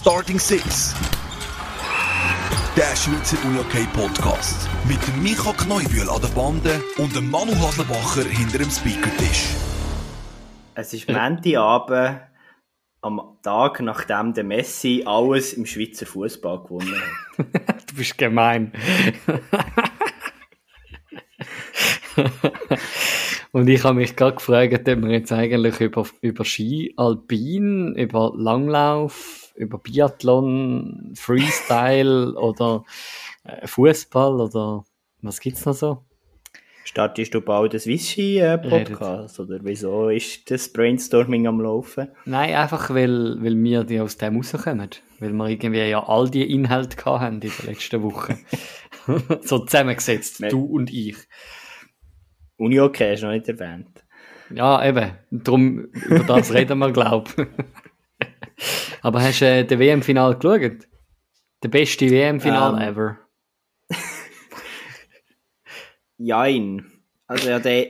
Starting Six. Der Schweizer UJK Podcast. Mit dem Micha Kneubühl an der Bande und dem Manu Haslebacher hinter dem Speakertisch. Es ist Montagabend am Tag, nachdem der Messi alles im Schweizer Fußball gewonnen hat. du bist gemein. Und ich habe mich gerade gefragt, ob wir jetzt eigentlich über, über Ski, Alpin, über Langlauf, über Biathlon, Freestyle oder äh, Fußball oder was gibt's noch so? Startest du bald ein Swiss-Ski-Podcast? Oder wieso ist das Brainstorming am Laufen? Nein, einfach weil, weil wir die aus dem rauskommen. Weil wir irgendwie ja all die Inhalte haben in der letzten Woche. so zusammengesetzt, du und ich. Uni okay, hast du noch nicht erwähnt. Ja, eben. Darum, über das reden wir, glaube ich. Aber hast du äh, den WM-Final geschaut? Der beste WM-Final ähm. ever. Jein. Also ja, der,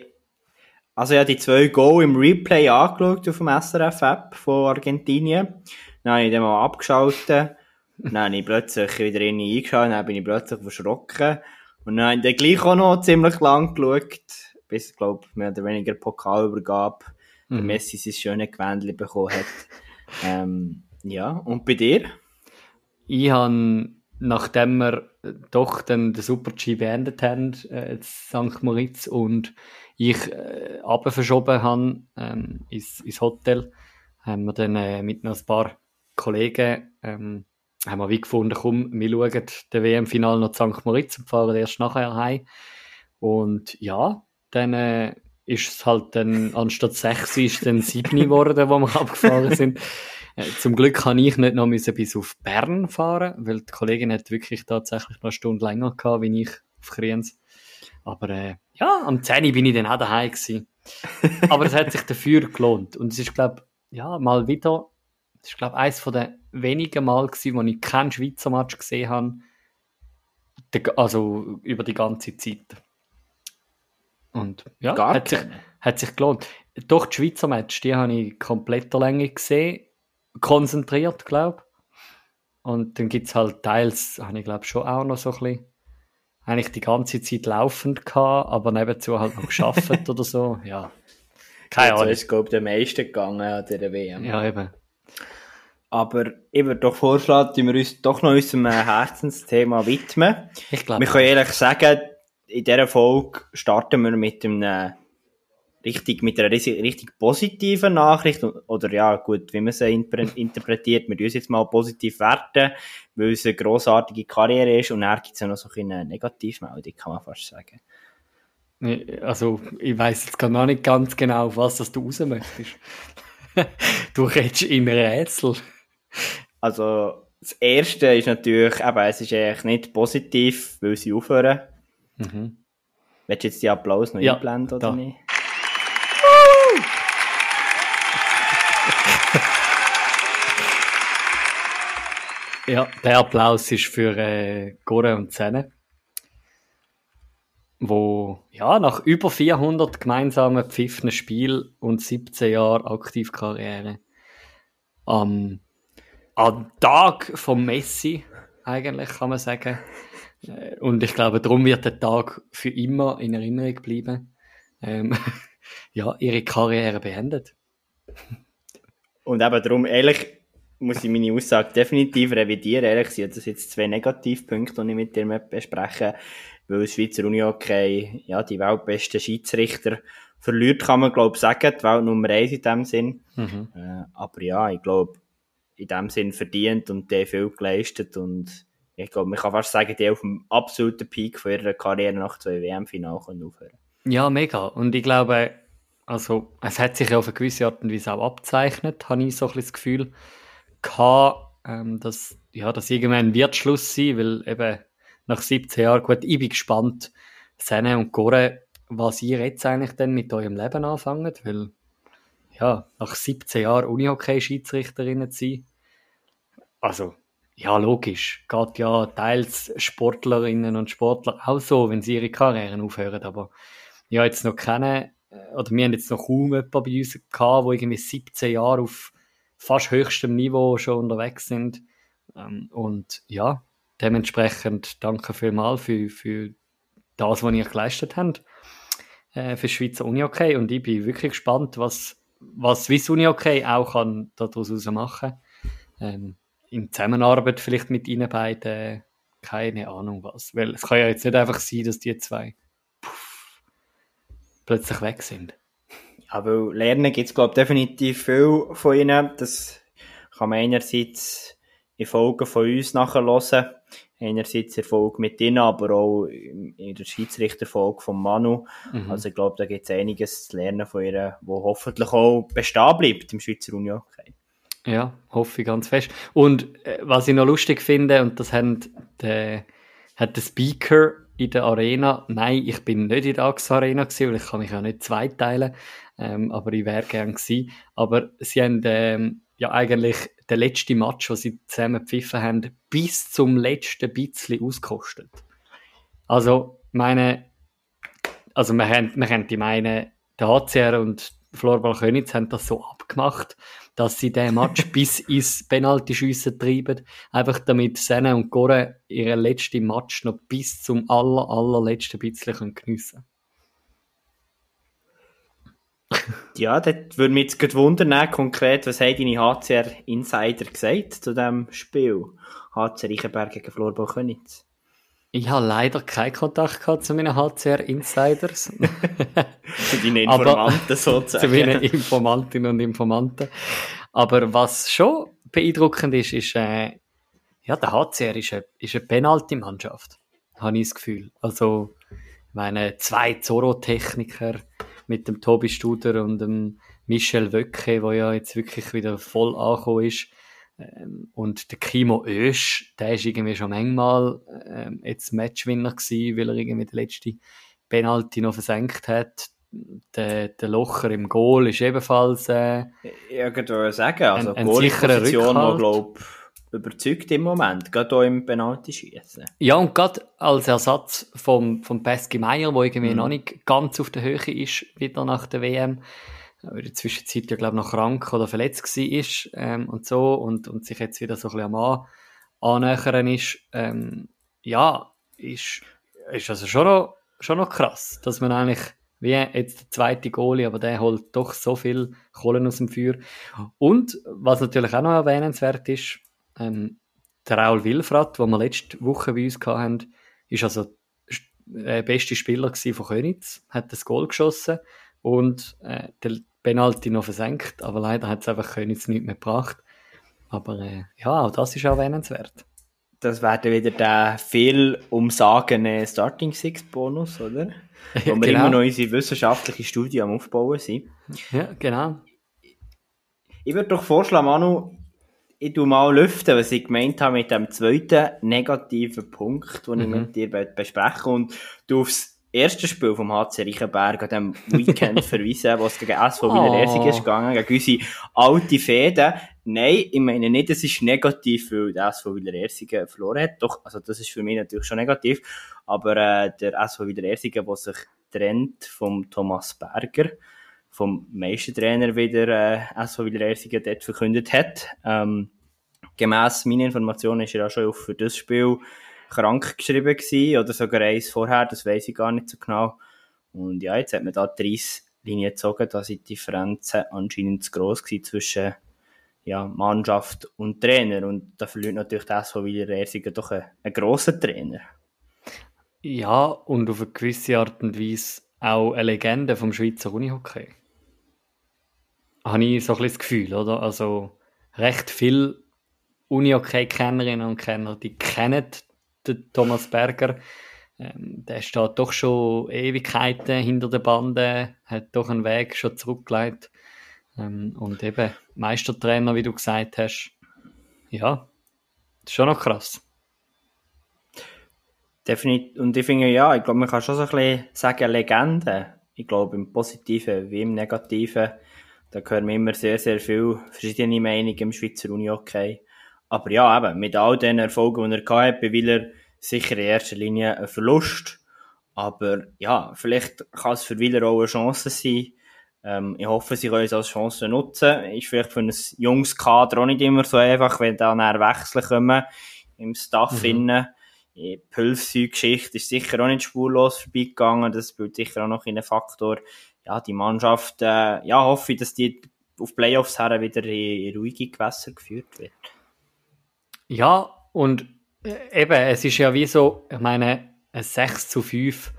also ja, die zwei Go im Replay angeschaut auf dem SRF-App von Argentinien. Dann habe ich den mal abgeschaltet. Dann habe ich plötzlich wieder in eingeschaut, dann bin ich plötzlich verschrocken. Und dann habe ich den gleich auch noch ziemlich lang geschaut bis, glaube mehr oder weniger Pokalübergabe, mhm. der Messi sein schönes Gewändchen bekommen hat. Ähm, ja, und bei dir? Ich habe, nachdem wir doch dann den Super-G beendet haben, äh, St. Moritz, und ich äh, verschoben habe ähm, ins, ins Hotel, haben wir dann äh, mit noch ein paar Kollegen ähm, haben wir wie gefunden, komm, wir schauen den WM-Final noch St. Moritz und fahren erst nachher heim. Und ja, dann äh, ist es halt dann, anstatt sechs ist dann sieben geworden, wo wir abgefahren sind. Äh, zum Glück kann ich nicht noch müssen bis auf Bern fahren, weil die Kollegin hat wirklich tatsächlich noch eine Stunde länger gehabt, wie ich auf Kriens. Aber äh, ja, am 10 bin ich dann auch daheim gewesen. Aber es hat sich dafür gelohnt. Und es ist, glaube ja, mal wieder, es ist, glaube eines von den wenigen Mal gewesen, wo ich keinen Schweizer Match gesehen habe. Also über die ganze Zeit. Und ja, Gar hat sich, hat sich gelohnt. Doch, die Schweizer Match, die habe ich komplett der Länge gesehen, konzentriert, glaube Und dann gibt es halt teils, habe ich glaube schon auch noch so ein bisschen, eigentlich die ganze Zeit laufend gehabt, aber nebenzu halt noch geschafft oder so, ja. Keine Ahnung. ist, glaube ich, der meiste gegangen an der WM. Ja, eben. Aber ich würde doch vorschlagen, dass wir uns doch noch unserem Herzensthema widmen. Ich glaube. Wir können ehrlich sagen, in dieser Folge starten wir mit einem richtig, mit einer richtig positiven Nachricht, oder ja, gut, wie man sie interpretiert, wir uns jetzt mal positiv werten, weil es eine grossartige Karriere ist, und dann gibt es ja noch so eine Negativmeldung, kann man fast sagen. Also, ich weiss jetzt gar noch nicht ganz genau, auf was das du raus möchtest. du redest in Rätsel. Also, das erste ist natürlich, eben, es ist eigentlich nicht positiv, weil sie aufhören Mhm. Willst du jetzt die Applaus noch ja, einblenden oder da. nicht? ja, der Applaus ist für äh, Gore und Zene, wo ja nach über 400 gemeinsamen pfiffenen Spielen und 17 Jahren Aktivkarriere am, am Tag vom Messi eigentlich kann man sagen und ich glaube, darum wird der Tag für immer in Erinnerung bleiben. Ähm, ja, ihre Karriere beendet. Und eben darum, ehrlich, muss ich meine Aussage definitiv revidieren. Ehrlich sind das jetzt zwei Negativpunkte, die ich mit dir besprechen weil das Schweizer Unihockey, ja, die weltbesten Schiedsrichter verliert, kann man, glaube ich, sagen, die Welt Nummer eins in dem Sinn. Mhm. Äh, aber ja, ich glaube, in dem Sinn verdient und der viel geleistet und ich glaube, man kann fast sagen, die auf dem absoluten Peak von ihrer Karriere nach zwei WM-Finalen aufhören. Ja, mega. Und ich glaube, also, es hat sich auf eine gewisse Art und Weise auch abzeichnet, habe ich so ein das Gefühl gehabt, ähm, dass, ja, dass irgendwann wird Schluss sein, weil eben nach 17 Jahren, gut, ich bin gespannt, Sene und Gore, was ihr jetzt eigentlich denn mit eurem Leben anfangt, weil, ja, nach 17 Jahren Unihockey-Schiedsrichterin zu sein, also, ja, logisch. Geht ja teils Sportlerinnen und Sportler auch so, wenn sie ihre Karrieren aufhören. Aber ja, jetzt noch keine, äh, oder wir haben jetzt noch kaum jemanden bei uns gehabt, wo irgendwie 17 Jahre auf fast höchstem Niveau schon unterwegs sind. Ähm, und ja, dementsprechend danke vielmals für, für das, was ihr geleistet habt äh, für Schweizer Uni-Hockey. Und ich bin wirklich gespannt, was, was Swiss Uni-Hockey auch kann daraus machen ähm, In Zusammenarbeit vielleicht mit ihnen beiden, keine Ahnung was. Weil es kann ja jetzt nicht einfach sein, dass die zwei puff, plötzlich weg sind. Ja, weil Lernen gibt es, glaube ich, definitiv viel von ihnen. Das kann man einerseits in Folgen von uns nachhören. Einerseits Erfolg mit ihnen, aber auch in der Schiedsrichterfolge von Manu. Mhm. Also ich glaube, da gibt es einiges zu lernen von ihr, wo hoffentlich auch bestehen bleibt im Schweizer Union. Ja, hoffe ich ganz fest. Und äh, was ich noch lustig finde, und das hat der, hat der Speaker in der Arena, nein, ich bin nicht in der AXA Arena gewesen, weil ich kann mich ja nicht zweiteilen, ähm, aber ich wäre gern gewesen. Aber sie haben ähm, ja eigentlich der letzte Match, den sie zusammen gepfiffen haben, bis zum letzten bisschen auskostet. Also, meine, also man, haben, man könnte meinen, der HCR und Florbal Könitz haben das so abgemacht, dass sie den Match bis ins Penaltyschiessen treiben, einfach damit Sene und Gore ihren letzten Match noch bis zum aller, allerletzten bisschen geniessen können. ja, das würde mich jetzt wundern, konkret, was haben deine HCR-Insider gesagt zu diesem Spiel? HCR Reichenberg gegen Florbau Könitz. Ich habe leider keinen Kontakt gehabt zu meinen HCR-Insiders. zu deinen Informanten sozusagen. zu meinen Informantinnen und Informanten. Aber was schon beeindruckend ist, ist, äh, ja, der HCR ist eine, ist eine Penalty-Mannschaft, habe ich das Gefühl. Also, meine zwei Zorro-Techniker, mit dem Tobi Studer und dem Michel Wöcke, der ja jetzt wirklich wieder voll angekommen ist. Ähm, und der Kimo Ösch, der ist irgendwie schon manchmal ähm, jetzt Matchwinner gewesen, weil er irgendwie den letzten Penalty noch versenkt hat. Der, der Locher im Goal ist ebenfalls äh, Irgendwo sagen, also ein, ein Goal-Position, die glaube überzeugt im Moment, gerade auch im Penalty-Schießen. Ja, und gerade als Ersatz vom, vom Pesky Meier, der irgendwie mhm. noch nicht ganz auf der Höhe ist, wieder nach der WM, in der Zwischenzeit ja, glaube noch krank oder verletzt war ähm, und so und, und sich jetzt wieder so ein bisschen am annähern ist, ähm, ja, ist, ist also schon noch, schon noch krass, dass man eigentlich wie jetzt der zweite Goalie, aber der holt doch so viel Kohlen aus dem Feuer. Und was natürlich auch noch erwähnenswert ist, ähm, der Raul Wilfrat, den wir letzte Woche bei uns hatten, ist also der beste Spieler von Könitz, hat das Goal geschossen und äh, der Penalty noch versenkt, aber leider hat es einfach Könitz nicht mehr gebracht. Aber äh, ja, auch das ist erwähnenswert. Das wäre wieder der viel umsagene Starting Six Bonus, oder? Wo wir genau. immer noch unsere wissenschaftliche Studie am Aufbauen sind. Ja, genau. Ich würde doch vorschlagen, Manu, ich tu mal lüften, was ich gemeint habe mit dem zweiten negativen Punkt, den mhm. ich mit dir bespreche. Und du aufs erste Spiel vom HC Reichenberg an diesem Weekend verweisen, wo es gegen SV Wiener Ersing ist gegangen, gegen unsere alte Fäden. Nein, ich meine nicht, es ist negativ, weil der SV Wiener Ersingen verloren hat. Doch, also das ist für mich natürlich schon negativ. Aber äh, der SV Wiener Ersingen, der sich trennt vom Thomas Berger, vom Meistertrainer wieder äh, SV Wiederersingen dort verkündet hat. Ähm, gemäss meiner Informationen ist er auch schon für das Spiel krank geschrieben gewesen, oder sogar eins vorher, das weiß ich gar nicht so genau. Und ja, jetzt hat man da die Reisslinie gezogen, da sind die Differenzen anscheinend zu gross gewesen zwischen ja, Mannschaft und Trainer. Und da verliert natürlich das von Wiederersingen doch einen, einen grossen Trainer. Ja, und auf eine gewisse Art und Weise auch eine Legende vom Schweizer Unihockey. Habe ich so ein bisschen das Gefühl, oder? Also recht viele Unihockey-Kennerinnen und Kenner, die kennen den Thomas Berger. Ähm, der steht doch schon Ewigkeiten hinter der Bande, hat doch einen Weg schon zurückgelegt. Ähm, und eben Meistertrainer, wie du gesagt hast. Ja, ist schon noch krass. Definitiv. Und ich finde, ja, ich glaube, man kann schon so ein bisschen sagen, Legende. Ich glaube, im Positiven wie im Negativen. Da hören wir immer sehr, sehr viele verschiedene Meinungen im Schweizer Uni-Hockey. Aber ja, eben, mit all den Erfolgen, die er hatte, bei Wieler sicher in erster Linie ein Verlust. Aber ja, vielleicht kann es für Wieler auch eine Chance sein, Ähm, ich hoffe, sie können es als Chance nutzen. Ist vielleicht für ein junges Kader auch nicht immer so einfach, wenn da nachher Wechsel kommen im Staff mhm. innen. Die Pülfsü-Geschichte ist sicher auch nicht spurlos vorbeigegangen. Das spielt sicher auch noch in einen Faktor. Ja, die Mannschaft, äh, ja, hoffe ich, dass die auf Playoffs her wieder in, in ruhige Gewässer geführt wird. Ja, und eben, es ist ja wie so, ich meine, ein 6 zu 5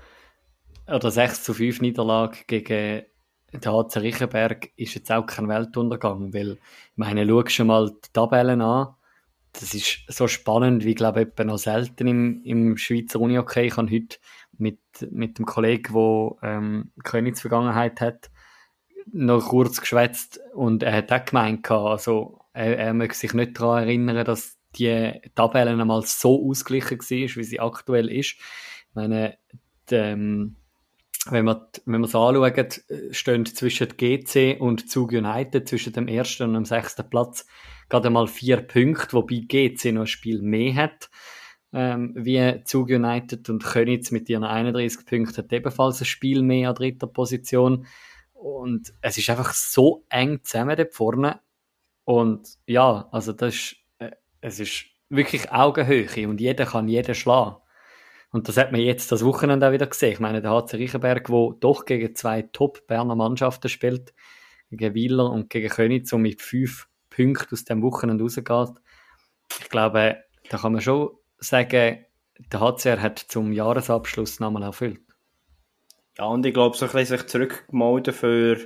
oder 6 zu 5 Niederlage gegen den HC Riechenberg ist jetzt auch kein Weltuntergang, weil, ich meine, schau schon mal die Tabellen an. Das ist so spannend, wie, glaube ich, noch selten im, im Schweizer Uni-Hockey. Ich habe heute mit, mit dem Kollegen, der ähm, Königsvergangenheit hat, noch kurz geschwätzt und er hat auch gemeint, also er, er möchte sich nicht daran erinnern, dass die Tabelle einmal so ausgeglichen war, wie sie aktuell ist. Ich meine, die, ähm, wenn man wenn man es anschaut, stehen zwischen GC und Zug United, zwischen dem ersten und dem sechsten Platz, gerade mal vier Punkte, wobei GC noch ein Spiel mehr hat ähm, wie Zug United und Könitz mit ihren 31 Punkten hat ebenfalls ein Spiel mehr an dritter Position. Und es ist einfach so eng zusammen dort vorne. Und ja, also das ist, es ist wirklich Augenhöhe und jeder kann jeden schlagen. Und das hat man jetzt das Wochenende auch wieder gesehen. Ich meine, der HC Riechenberg, der doch gegen zwei Top-Berner Mannschaften spielt, gegen Wieler und gegen Könitz, und mit fünf Punkten aus dem Wochenende rausgeht. Ich glaube, da kann man schon sagen, der HCR hat zum Jahresabschluss nochmal erfüllt. Ja, und ich glaube, so ein bisschen sich zurückgemeldet für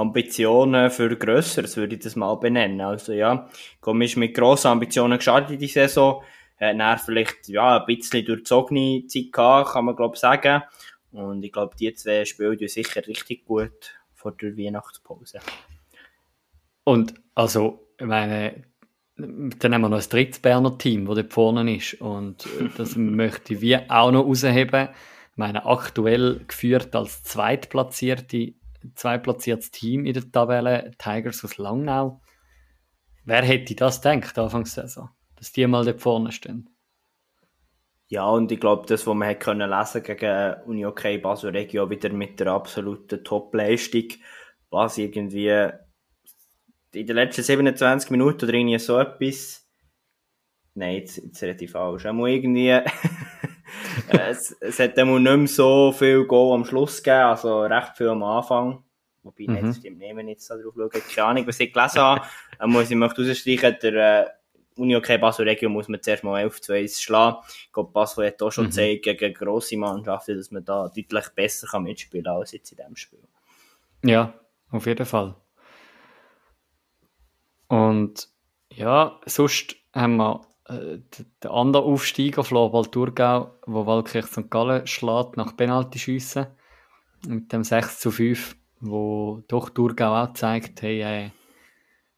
Ambitionen für Grösseres, würde ich das mal benennen. Also ja, komm, ist mit grossen Ambitionen gestartet in die Saison, hat dann vielleicht ja, ein bisschen durchzogene Zeit gehabt, kann man glaube ich sagen. Und ich glaube, die zwei spielen sicher richtig gut vor der Weihnachtspause. Und also, ich meine, dann haben wir noch ein drittes Berner Team, das dort vorne ist. Und das möchte ich wie auch noch rausheben. Ich meine, aktuell geführt als zweitplatzierte, zweitplatziertes Team in der Tabelle, Tigers aus Langnau. Wer hätte das gedacht, Anfangs Saison? dass die mal dort vorne stehen. Ja, und ich glaube, das, was man hat können lesen gegen Uni OK Basel Regio, wieder mit der absoluten Top-Leistung, was irgendwie in den letzten 27 Minuten oder irgendwie so etwas, nein, jetzt, jetzt rede ich falsch, einmal irgendwie, es, es hat einmal nicht mehr so viel Goal am Schluss gegeben, also recht viel am Anfang. Wobei, mhm. nein, das stimmt nicht, wenn ich jetzt da drauf schaue, keine Ahnung, was ich gelesen habe. Dann muss ich möchte rausstreichen, der, äh, Uni okay Basel Regio muss man zuerst mal 11 zu 1 schlagen. Ich glaube, Basel hat auch schon mhm. gezeigt gegen grosse Mannschaften, dass man da deutlich besser kann mitspielen kann als jetzt in diesem Spiel. Ja, auf jeden Fall. Und ja, sonst haben wir äh, den anderen Aufsteiger, Floorball Thurgau, wo Waldkirch St. Gallen schlägt nach Penaltyschiessen mit dem 6 zu 5, wo doch Thurgau auch zeigt, hey, äh,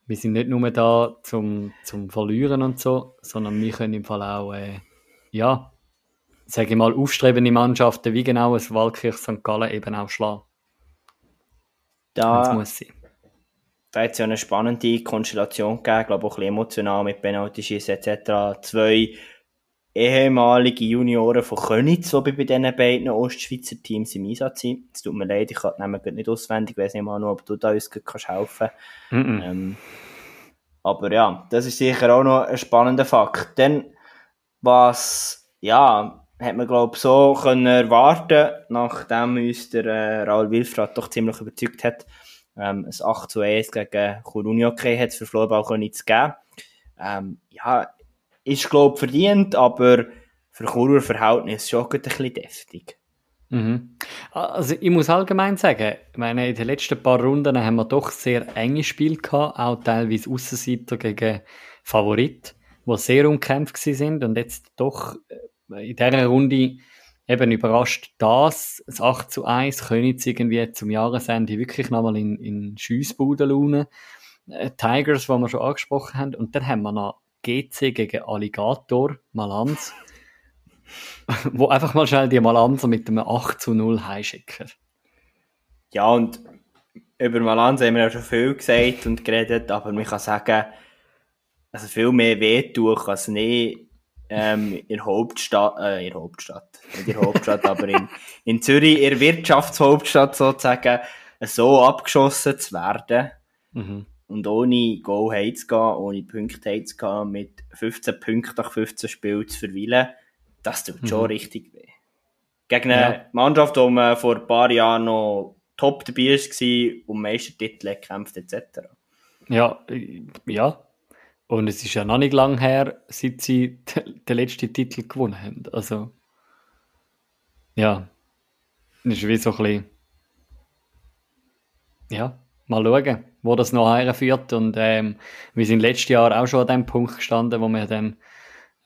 wir sind nicht nur da zum, zum Verlieren und so, sondern wir können im Fall auch, äh, ja, sage ich mal, aufstrebende Mannschaften wie genau es Waldkirch St. Gallen eben auch schlagen. Da das muss sein. Da hat es ja eine spannende Konstellation gegeben, glaube auch ein bisschen emotional mit Penalty-Schießen etc. Zwei ehemalige Junioren von Könitz, die bei diesen beiden Ostschweizer Teams im Einsatz sind. Es tut mir leid, ich kann die Namen nicht auswendig, ich weiß nicht mal nur, ob du da uns kannst helfen mm -mm. Ähm, aber ja, das ist sicher auch noch ein spannender Fakt. Dann, was, ja, hat man, glaube ich, so können erwarten, nachdem uns der äh, Raul Wilfrat doch ziemlich überzeugt hat, ähm, ein 8 zu 1 gegen Kurunioke hat es für Floorball nicht geben. Ähm, ja, ist, glaube ich, verdient, aber für Churer Verhältnis schon ein bisschen deftig. Mhm. Also ich muss allgemein sagen, ich meine, in den letzten paar Runden haben wir doch sehr enge Spiele gehabt, auch teilweise Aussenseiter gegen Favorit, die sehr umkämpft sind und jetzt doch äh, in dieser Runde eben überrascht das, das 8 zu 1, Königs irgendwie zum Jahresende wirklich nochmal in, in Schiessbudenlaune. Äh, Tigers, die wir schon angesprochen haben, und dann haben wir noch GC gegen Alligator, Malanz, wo einfach mal schnell die Malanza mit einem 8 zu 0 heimschicken. Ja, und über Malanza haben wir ja schon viel gesagt und geredet, aber man kann sagen, also viel mehr wehtun kann es nicht ähm, in Hauptstadt, äh, in Hauptstadt, nicht in Hauptstadt, aber in, in Zürich, in der Wirtschaftshauptstadt sozusagen, so abgeschossen zu werden Mhm. und ohne Goal heimzugehen, ohne Punkte heimzugehen, mit 15 Punkten nach 15 Spielen zu verweilen, das tut schon Mhm. richtig weh. Gegen Ja. eine Mannschaft, die man vor ein paar Jahren noch top dabei war, um Meistertitel gekämpft etc. Ja, äh, ja. Und es ist ja noch nicht lang her, seit sie de- den letzten Titel gewonnen haben. Also, ja. Das ist wie so ein bisschen, ja, mal schauen, wo das noch herführt. Und ähm, wir sind letztes Jahr auch schon an dem Punkt gestanden, wo wir dann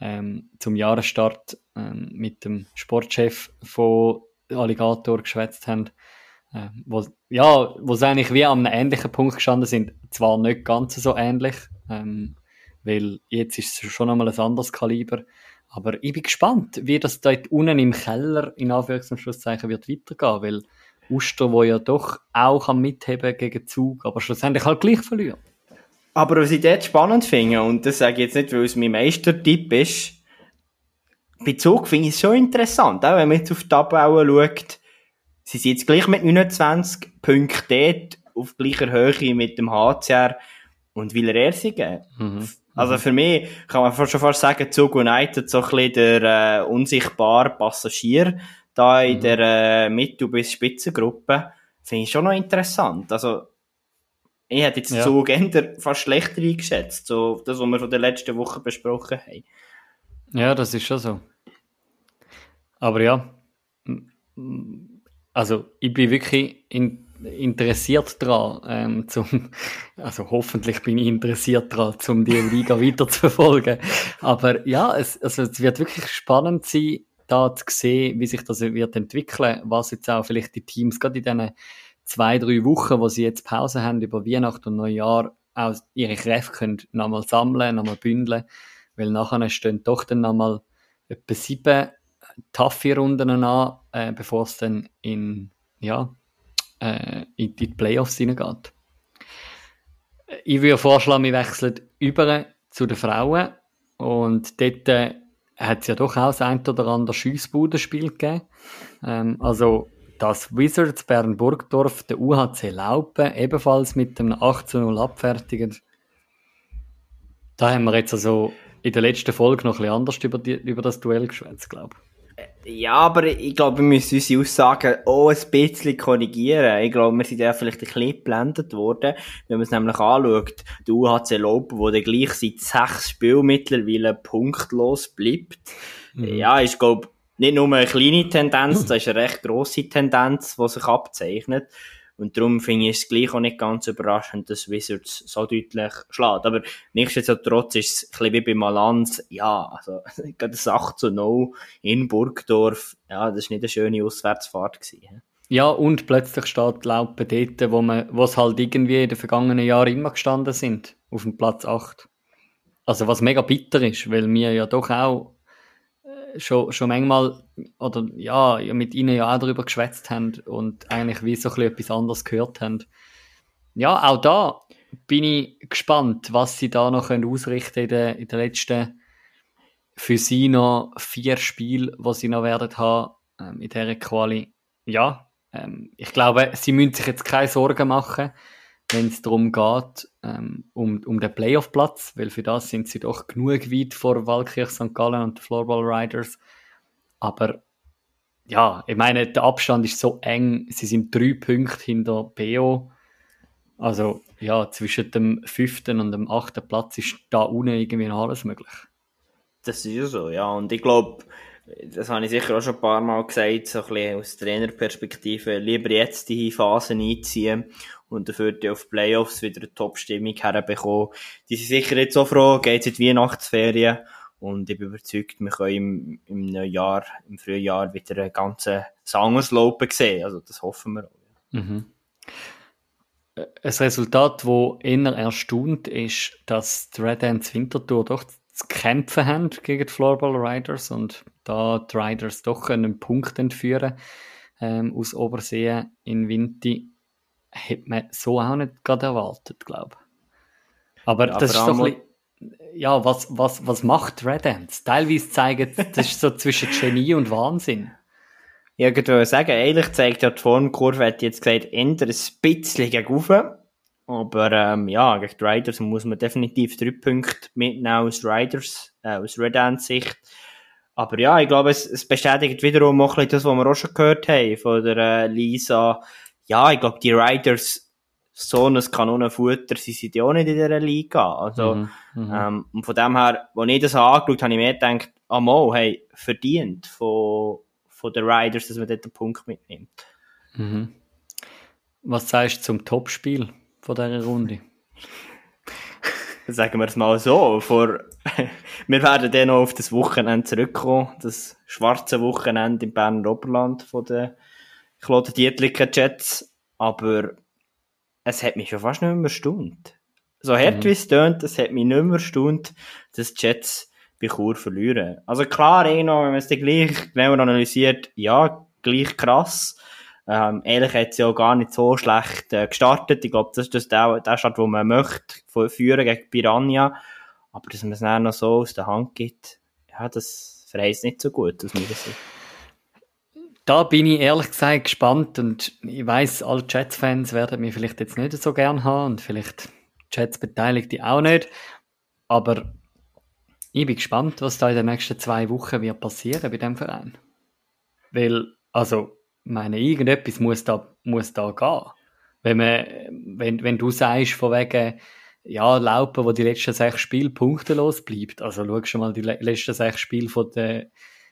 ähm, zum Jahresstart ähm, mit dem Sportchef von Alligator geschwätzt haben. Ähm, wo, ja, wo sie eigentlich wie an einem ähnlichen Punkt gestanden sind. Zwar nicht ganz so ähnlich, ähm, weil jetzt ist es schon einmal ein anderes Kaliber. Aber ich bin gespannt, wie das dort unten im Keller in Anführungs- und Schlusszeichen wird weitergehen, weil Uster, wo ja doch auch kann mitheben gegen Zug, aber schlussendlich halt gleich verlieren. Aber was ich dort spannend finde, und das sage ich jetzt nicht, weil es mein Meistertipp ist, bei Zug finde ich es schon interessant, auch wenn man jetzt auf die Tabelle schaut, sie sind jetzt gleich mit 29 Punkten dort auf gleicher Höhe mit dem HCR und will er siegen. Mhm. Also für mich kann man schon fast sagen, Zug United so ein bisschen der äh, unsichtbare Passagier da in Mhm. der äh, Mittel- bis Spitzengruppe. Finde ich schon noch interessant. Also ich hätte jetzt Ja. Zug eher fast schlechter eingeschätzt, so das, was wir von der letzten Woche besprochen haben. Ja, das ist schon so. Aber ja, also ich bin wirklich in, interessiert daran, ähm, zum, also hoffentlich bin ich interessiert daran, um die Liga weiter zu verfolgen. Aber ja, es, also es wird wirklich spannend sein, da zu sehen, wie sich das wird entwickeln, was jetzt auch vielleicht die Teams gerade in diesen zwei, drei Wochen, wo sie jetzt Pause haben über Weihnachten und Neujahr, auch ihre Kräfte können nochmal sammeln, nochmal bündeln, weil nachher stehen doch dann nochmal etwa sieben taffe Runden an, äh, bevor es dann in, ja, äh, in die Playoffs hineingeht. Ich würde vorschlagen, wir wechseln über zu den Frauen und dort äh, hat es ja doch auch das ein oder andere Schiessbudenspiel gegeben. Ähm, also das Wizards Bern Burgdorf, der UHC Laupen, ebenfalls mit einem 18-0 abfertigend. Da haben wir jetzt also in der letzten Folge noch ein bisschen anders über, die, über das Duell geschwätzt, glaube ich. Ja, aber ich glaube, wir müssen unsere Aussagen auch ein bisschen korrigieren. Ich glaube, wir sind ja vielleicht ein bisschen geblendet worden, wenn man es nämlich anschaut. Der UHC Lopen, der dann gleich seit sechs Spielen mittlerweile punktlos bleibt. Ja, ist, glaube nicht nur eine kleine Tendenz, das ist eine recht grosse Tendenz, die sich abzeichnet. Und darum finde ich es gleich auch nicht ganz überraschend, dass Wizards so deutlich schlägt. Aber nichtsdestotrotz ist es ein bisschen wie bei Malanz, ja, also, gerade das 8 zu 0 in Burgdorf, ja, das war nicht eine schöne Auswärtsfahrt gewesen. Ja, und plötzlich steht Laupen dort, wo man, wo es halt irgendwie in den vergangenen Jahren immer gestanden sind, auf dem Platz 8. Also was mega bitter ist, weil wir ja doch auch schon, schon manchmal, oder ja, mit ihnen ja auch darüber geschwätzt haben und eigentlich wie so etwas anderes gehört haben. Ja, auch da bin ich gespannt, was sie da noch können ausrichten in den, in den letzten für sie noch vier Spiele, die sie noch werden haben ähm, in dieser Quali. Ja, ähm, ich glaube, sie müssen sich jetzt keine Sorgen machen, wenn es darum geht, ähm, um, um den Playoff-Platz, weil für das sind sie doch genug weit vor Walkirch St. Gallen und den Floorball Riders. Aber ja, ich meine, der Abstand ist so eng, sie sind drei Punkte hinter BO. Also ja, zwischen dem fünften und dem achten Platz ist da unten irgendwie noch alles möglich. Das ist ja so, ja. Und ich glaube, das habe ich sicher auch schon ein paar Mal gesagt, so ein bisschen aus Trainerperspektive, lieber jetzt die Phasen einziehen und dafür die auf Playoffs wieder eine Top-Stimmung herbekommen. Die sind sicher jetzt so froh, geht in die Weihnachtsferien und ich bin überzeugt, wir können im, im neuen Jahr, im Frühjahr wieder einen ganzen Sangerslopen sehen. Also das hoffen wir auch. Mhm. Ein Resultat, das eher erstaunt ist, dass die Red Ants Winterthur doch zu kämpfen haben gegen die Floorball Riders und da die Riders doch einen Punkt entführen ähm, aus Obersee in Winti, hätte man so auch nicht gerade erwartet, glaube ich. Aber Ja, das ist doch ein bisschen, ja, was, was, was macht Red Ants? Teilweise zeigen, das ist so zwischen Genie und Wahnsinn. Ich wollte sagen, eigentlich zeigt ja die Formkurve, hat jetzt gesagt, eher ein bisschen gegen Aber ähm, ja, gegen die Riders muss man definitiv drei Punkte mitnehmen aus Riders, äh, aus Red Sicht. Aber ja, ich glaube, es, es bestätigt wiederum auch ein bisschen das, was wir auch schon gehört haben von der äh, Lisa. Ja, ich glaube, die Riders, so ein Kanonenfutter, sie sind ja auch nicht in dieser Liga. Also, mhm, mhm. ähm, und von dem her, als ich das angeschaut habe, habe ich mir gedacht, ah, mal, hey, verdient von, von den Riders, dass man dort einen Punkt mitnimmt. Mhm. Was sagst du zum Topspiel von dieser Runde? Sagen wir es mal so. Vor, wir werden dann noch auf das Wochenende zurückkommen. Das schwarze Wochenende im Berner Oberland von den Claude Dietliker Jets. Aber es hat mich schon fast nicht mehr erstaunt. So hart mhm. wie es tönt, es hat mich nicht mehr erstaunt, dass die Jets bei Chur verlieren. Also klar, eh noch, wenn man es dann gleich genauer analysiert, ja, gleich krass. Ähm, ehrlich hat sie auch gar nicht so schlecht äh, gestartet. Ich glaube, das ist das der, der Start, den man möchte, führen gegen Piranha. Aber dass man es dann noch so aus der Hand gibt, ja, das verheißt nicht so gut aus meiner Sicht. Da bin ich ehrlich gesagt gespannt und ich weiß, alle Jets-Fans werden mich vielleicht jetzt nicht so gern haben und vielleicht Jets-Beteiligte auch nicht. Aber ich bin gespannt, was da in den nächsten zwei Wochen wird passieren bei dem Verein. Weil, also, meine, irgendetwas muss da, muss da gehen. Wenn, man, wenn, wenn du sagst, von wegen, ja, Laupen, wo die letzten sechs Spiele punktelos bleibt, also schau schon mal die letzten sechs Spiele von der,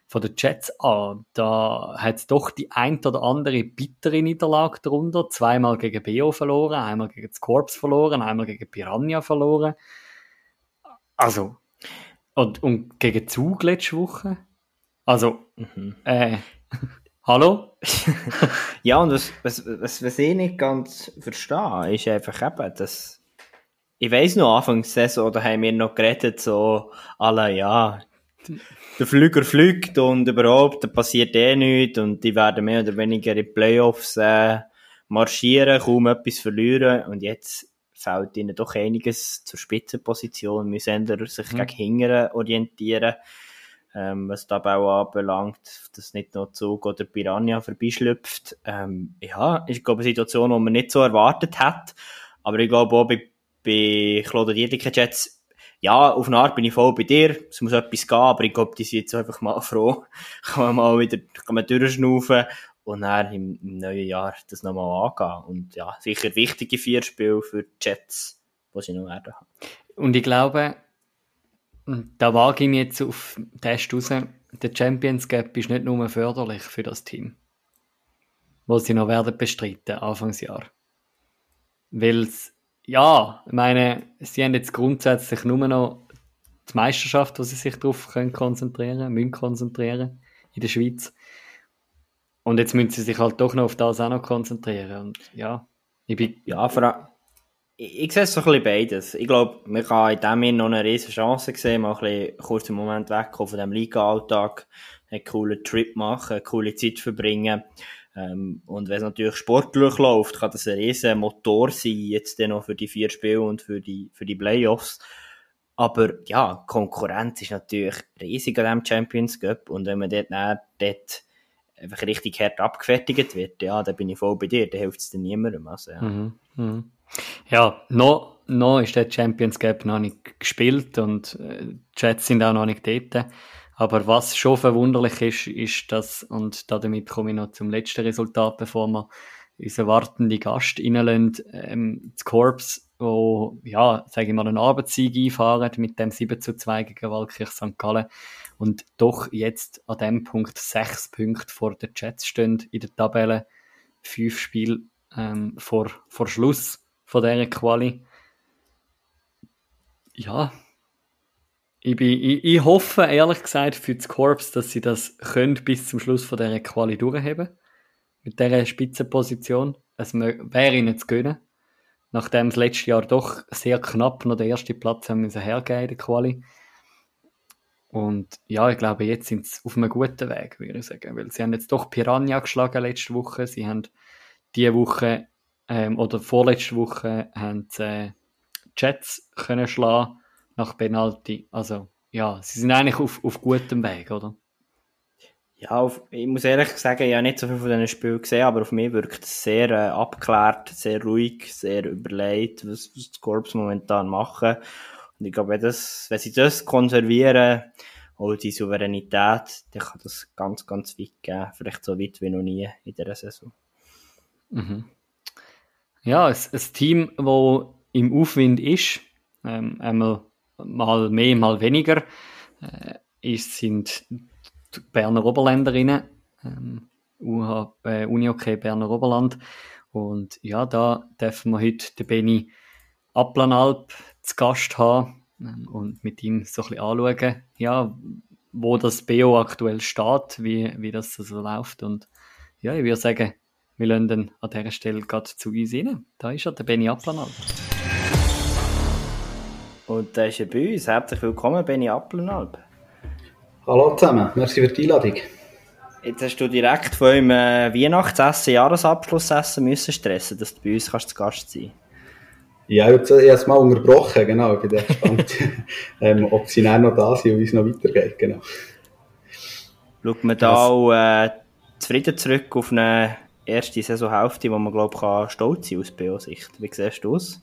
von den Jets an, da hat doch die ein oder andere bittere Niederlage darunter. Zweimal gegen BO verloren, einmal gegen das Corps verloren, einmal gegen Piranha verloren. Also, und, und gegen Zug letzte Woche? Also, mhm. äh, hallo? ja, und was, was, was, was ich nicht ganz verstehe, ist einfach eben, dass ich weiss noch, Anfang der Saison, da haben wir noch geredet, so, alle, ja, der Flüger fliegt und überhaupt, da passiert eh nichts und die werden mehr oder weniger in Playoffs äh, marschieren, kaum etwas verlieren und jetzt fällt ihnen doch einiges zur Spitzenposition, müssen sich mhm. gegen Hingern orientieren, ähm, was die auch anbelangt, dass nicht noch Zug oder Piranha vorbeischlüpft. Ähm, ja, ist, glaube ich, eine Situation, die man nicht so erwartet hat, aber ich glaube auch bei, bei Claude Dietrich jetzt ja, auf eine Art bin ich voll bei dir. Es muss etwas gehen, aber ich glaube, die sind jetzt einfach mal froh. kann man mal wieder, kann man durchschnaufen und dann im, im neuen Jahr das nochmal angehen. Und ja, sicher wichtige vier Spiele für die Jets, die sie noch werden haben. Und ich glaube, da wage ich mich jetzt auf den Test raus, der Champions Gap ist nicht nur förderlich für das Team, wo sie noch werden bestreiten, Anfangsjahr. Weil ja, ich meine, sie haben jetzt grundsätzlich nur noch die Meisterschaft, wo sie sich darauf können konzentrieren, müssen konzentrieren in der Schweiz. Und jetzt müssen sie sich halt doch noch auf das auch noch konzentrieren. Und ja, ich bin. Ja, ich, sehe es so ein bisschen beides. Ich glaube, man kann in dem Jahr noch eine riesige Chance sehen, mal ein bisschen kurz Moment wegkommen von dem Liga-Alltag, einen coolen Trip machen, eine coole Zeit verbringen. Ähm, und wenn es natürlich sportlich läuft, kann das ein riesen Motor sein, jetzt dann noch für die vier Spiele und für die, für die Playoffs. Aber ja, Konkurrenz ist natürlich riesig an diesem Champions Cup und wenn man dort, dann, dort einfach richtig hart abgefertigt wird, ja, da bin ich voll bei dir, da hilft es dir niemandem. Also, ja. Mhm, mh. Ja, noch, noch ist der Champions Cup noch nicht gespielt und äh, die Jets sind auch noch nicht dort. Aber was schon verwunderlich ist, ist das, und damit komme ich noch zum letzten Resultat, bevor wir unseren wartenden Gast reinlassen, ähm, das Korps, wo, ja, sage ich mal, einen Arbeitssieg einfahren mit dem 7 zu 2 gegen Walkirch St. Gallen und doch jetzt an dem Punkt sechs Punkte vor den Jets stehen in der Tabelle, fünf Spiele ähm, vor, vor Schluss von dieser Quali. Ja, ich, bin, ich, ich hoffe ehrlich gesagt für das Korps, dass sie das können bis zum Schluss von dieser Quali durchheben. Mit dieser Spitzenposition. Es wäre ihnen zu gönnen. Nachdem das letzte Jahr doch sehr knapp noch den ersten Platz haben müssen hergeben in der Quali. Und ja, ich glaube, jetzt sind sie auf einem guten Weg, würde ich sagen. Weil sie haben jetzt doch Piranha geschlagen letzte Woche. Sie haben diese Woche ähm, oder vorletzte Woche haben sie äh, Jets können schlagen nach Penalty. Also ja, sie sind eigentlich auf, auf gutem Weg, oder? Ja, auf, ich muss ehrlich sagen, ich habe nicht so viel von diesen Spielen gesehen, aber auf mich wirkt es sehr äh, abgeklärt, sehr ruhig, sehr überlegt, was, was die Corps momentan machen. Und ich glaube, wenn, das, wenn sie das konservieren, auch die Souveränität, dann kann das ganz, ganz weit gehen. Vielleicht so weit wie noch nie in dieser Saison. Mhm. Ja, ein, ein Team, das im Aufwind ist, ähm, einmal mal mehr, mal weniger, äh, ist, sind die Berner Oberländerinnen, ähm, UH, äh, Unihockey Berner Oberland. Und ja, da dürfen wir heute den Benny Applanalp zu Gast haben ähm, und mit ihm so ein bisschen anschauen, ja, wo das BO aktuell steht, wie, wie das so läuft. Und ja, ich würde sagen, wir lassen dann an dieser Stelle gerade zu uns rein. Da ist er, der Benny Applanalp. Und da ist er bei uns. Herzlich willkommen, Benny Applenalp. Hallo zusammen, merci für die Einladung. Jetzt hast du direkt von eurem äh, Weihnachtsessen, Jahresabschlussessen müssen stressen, dass du bei uns kannst zu Gast sein Ja, ich habe es mal unterbrochen, genau. Ich bin gespannt, ähm, ob sie dann noch da sind und wie es noch weitergeht, genau. Schaut man da auch äh, zufrieden zurück auf eine erste Saisonhälfte, wo man, glaube ich, stolz sein aus BO-Sicht. Wie siehst du aus?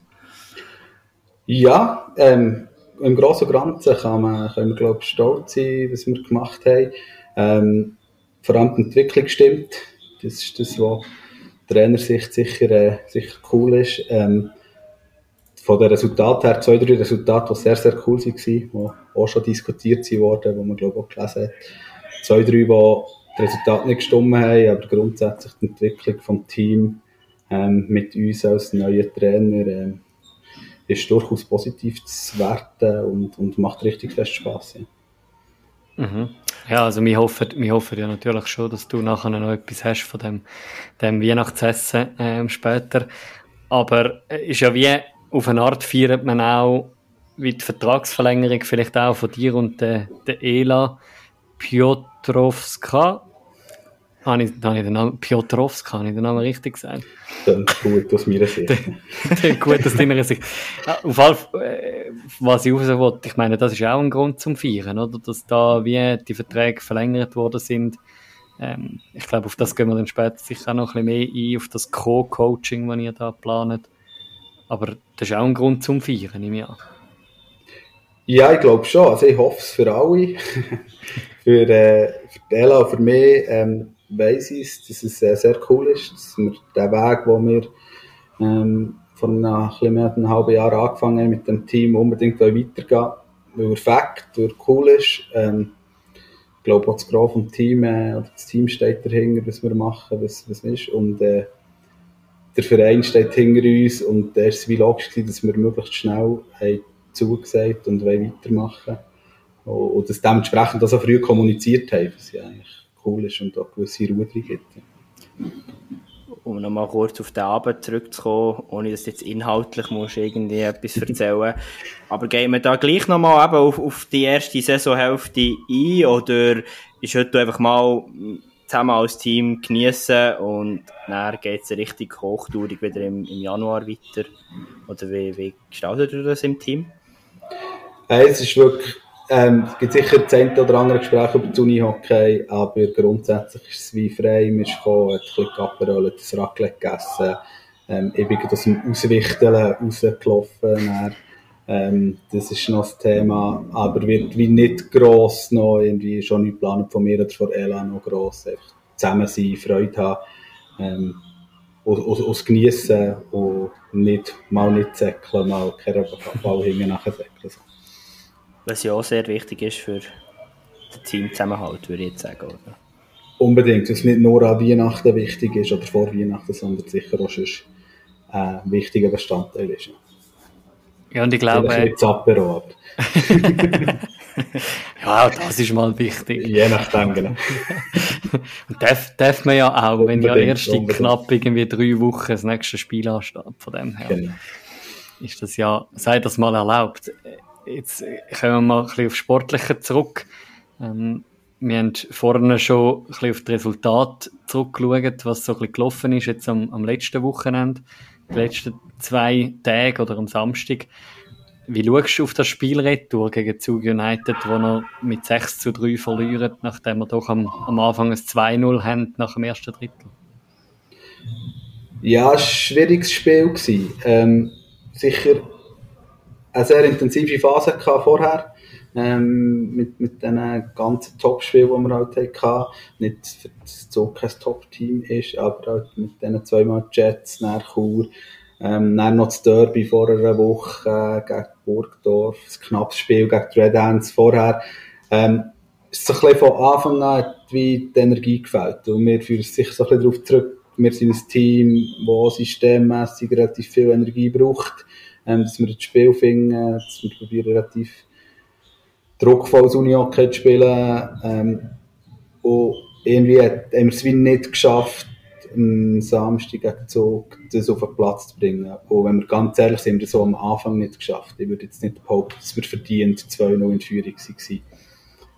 Ja, ähm, im Großen und Ganzen kann können wir, glaube stolz sein, was wir gemacht haben. Ähm, vor allem die Entwicklung stimmt. Das ist das, was Trainersicht sicher, äh, sicher cool ist. Ähm, von den Resultaten her, zwei, drei Resultate, die sehr, sehr cool waren, die auch schon diskutiert wurden, die man, glaube ich, auch gelesen hat. Zwei, drei, die die Resultate nicht gestimmt haben, aber grundsätzlich die Entwicklung vom Team ähm, mit uns als neuen Trainer ähm, ist durchaus positiv zu werten und, und macht richtig fest Spaß. Ja. Mhm. Ja, also wir hoffen, wir hoffen ja natürlich schon, dass du nachher noch etwas hast von dem, dem Weihnachtsessen ähm, später. Aber äh, ist ja wie auf eine Art feiert man auch wie die Vertragsverlängerung vielleicht auch von dir und der, der Ela Piotrowska habe ich, habe ich den Namen, Piotrowska, habe ich den Namen richtig gesagt? Dann gut aus meiner Sicht. gut aus deiner Sicht. Auf Fall, äh, was ich raus wollte, ich meine, das ist auch ein Grund zum Feiern, oder? Dass da wie die Verträge verlängert worden sind. Ähm, ich glaube, auf das gehen wir dann später sicher noch ein bisschen mehr ein, auf das Co-Coaching, das ihr da plant. Aber das ist auch ein Grund zum Feiern, nehme ich an. Ja, ich glaube schon. Also ich hoffe es für alle. für, äh, für Ella und für mich. Ähm, weiss ich, dass es äh, sehr cool ist, dass wir den Weg, den wir ähm, vor einem, einem halben Jahr angefangen haben, mit dem Team unbedingt weitergehen weil er Fakt, weil er cool ist. Ähm, ich glaube auch das Graf vom Team, äh, das Team steht dahinter, was wir machen, was, was ist. Und äh, der Verein steht hinter uns und war es wie logisch, dass wir möglichst schnell haben zugesagt und weitermachen wollen. Und das dementsprechend auch so früh kommuniziert haben, was ja eigentlich cool ist und auch gewisse Ruhe drin gibt. Um nochmal kurz auf den Abend zurückzukommen, ohne dass jetzt inhaltlich musst irgendwie etwas erzählen Aber gehen wir da gleich nochmal eben auf, auf die erste Saisonhälfte ein oder ist heute einfach mal zusammen als Team genießen und dann geht es richtig hochtourig wieder im, im Januar weiter? Oder wie, wie gestaltet ihr das im Team? Hey, es ist wirklich ähm, es gibt sicher eine oder andere Gespräch über die Unihockey, aber grundsätzlich ist es wie frei. Man ist gekommen, ein bisschen Gaperol, das Raclette gegessen. Ähm, ich bin aus dem Auswichteln rausgelaufen. ähm, das ist noch das Thema, aber wird wie nicht gross noch irgendwie schon nicht geplant von mir oder von Ella noch gross. Einfach zusammen sein, Freude haben, ähm, aus, geniessen und nicht, mal nicht säckeln, mal keinen Ball hinten nachher säckeln. Was ja auch sehr wichtig ist für den Teamzusammenhalt, würde ich jetzt sagen, oder? Unbedingt, dass es nicht nur an Weihnachten wichtig ist oder vor Weihnachten, sondern sicher auch schon ein äh, wichtiger Bestandteil ist. Ja, und ich glaube... Vielleicht Apero, ja, das ist mal wichtig. Je nachdem, genau. und darf, darf man ja auch, unbedingt, wenn ja erst in knapp irgendwie drei Wochen das nächste Spiel ansteht, von dem her. Genau. Ist das ja, sei das mal erlaubt. Jetzt kommen wir mal ein bisschen auf Sportliche zurück. Ähm, wir haben vorne schon ein bisschen auf das Resultat zurückgeschaut, was so ein bisschen gelaufen ist jetzt am, am letzten Wochenende, die letzten zwei Tage oder am Samstag. wie schaust du auf das Spielretour gegen Zug United, wo er mit 6 zu 3 verlieren, nachdem wir doch am, am Anfang ein 2-0 haben nach dem ersten Drittel? Ja, es war ein schwieriges Spiel. Ähm, sicher eine sehr intensive Phase vorher. Ähm, mit, mit den ganzen Top-Spielen, die wir halt hatten. Nicht, für das so kein Top-Team ist, aber halt mit diesen zweimal Jets, nach Chur, ähm, dann noch das Derby vor einer Woche äh, gegen Burgdorf, das knappes Spiel gegen die Red Ants vorher. Ähm, ist so ein bisschen von Anfang an wie die Energie gefällt. Und wir führen sich so ein bisschen darauf zurück, wir sind ein Team, das systemmässig relativ viel Energie braucht, ähm, dass wir das Spiel finden, dass wir probieren relativ druckvolles Unihockey zu spielen. Ähm, und irgendwie haben wir es wie nicht geschafft, am Samstag gegen Zug das auf den Platz zu bringen. Und wenn wir ganz ehrlich sind, haben wir das am Anfang nicht geschafft. Ich würde jetzt nicht behaupten, dass wir verdient 2-0 in Führung waren.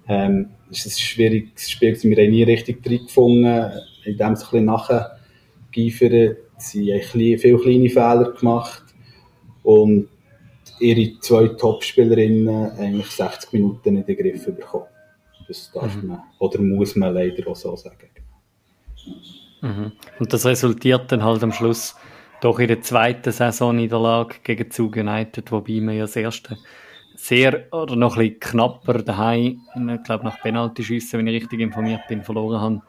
Ähm, es ist ein schwieriges Spiel, wir haben nie richtig drin gefunden, in dem es ein bisschen nachher geifert. Sie haben viele kleine Fehler gemacht und ihre zwei Topspielerinnen eigentlich 60 Minuten in den Griff bekommen. Das darf mhm. man, oder muss man leider auch so sagen. Mhm. Und das resultiert dann halt am Schluss doch in der zweiten Saison in der Lage gegen Zug United, wobei wir ja das erste sehr oder noch ein bisschen knapper daheim, ich glaube nach Penalty-Schüssen, wenn ich richtig informiert bin, verloren haben.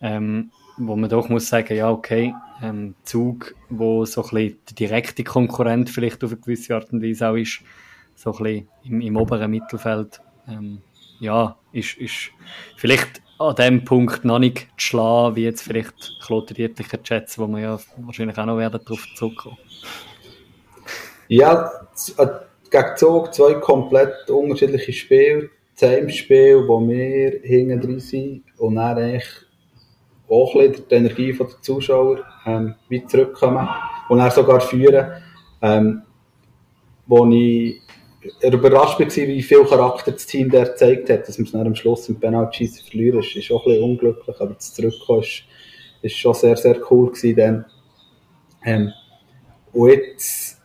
Ähm, wo man doch muss sagen, ja okay, ähm, Zug, wo so ein bisschen der direkte Konkurrent vielleicht auf eine gewisse Art und Weise auch ist, so ein bisschen im, im oberen Mittelfeld, ähm, ja, ist, ist vielleicht an dem Punkt noch nicht zu schlagen, wie jetzt vielleicht Klote Dietricher Chats, wo wir ja wahrscheinlich auch noch werden darauf zurückkommen. Ja, äh, gegen Zug zwei komplett unterschiedliche Spiele. Das Heimspiel, wo wir hinten drin sind und dann eigentlich auch ein bisschen die Energie der Zuschauer ähm, weit zurückkommen und dann sogar führen. Ähm, wo ich überrascht war, wie viel Charakter das Team der gezeigt hat, dass wir es dann am Schluss im Penalty verlieren, ist, ist auch ein bisschen unglücklich, aber das Zurückkommen ist, ist schon sehr, sehr cool gewesen dann. Ähm, und jetzt,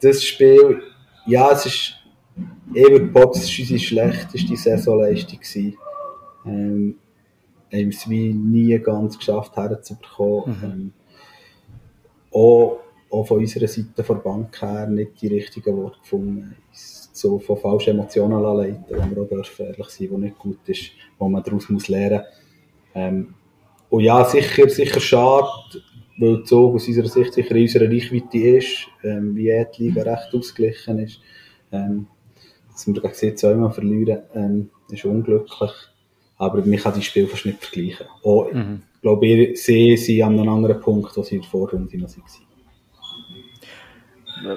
das Spiel, ja, es ist, behaupten, es war unsere schlechteste Saisonleistung gewesen. Ähm, haben es wie nie ganz geschafft herzubekommen. Mhm. Ähm, auch, auch von unserer Seite von der Bank her nicht die richtigen Worte gefunden so von falschen Emotionen leiten, wo wir auch ehrlich sein, wo nicht gut ist, wo man daraus muss lernen. Ähm, und ja, sicher, sicher schade, weil der Zug aus unserer Sicht sicher in unserer Reichweite ist, ähm, wie die Liga recht ausgeglichen ist. Ähm, dass wir gegen zweimal verlieren, ähm, ist unglücklich. Aber man kann die Spiel fast nicht vergleichen. Auch, mhm. Ich glaube, sie sind an einem anderen Punkt, wo sie in der Vorrunde noch waren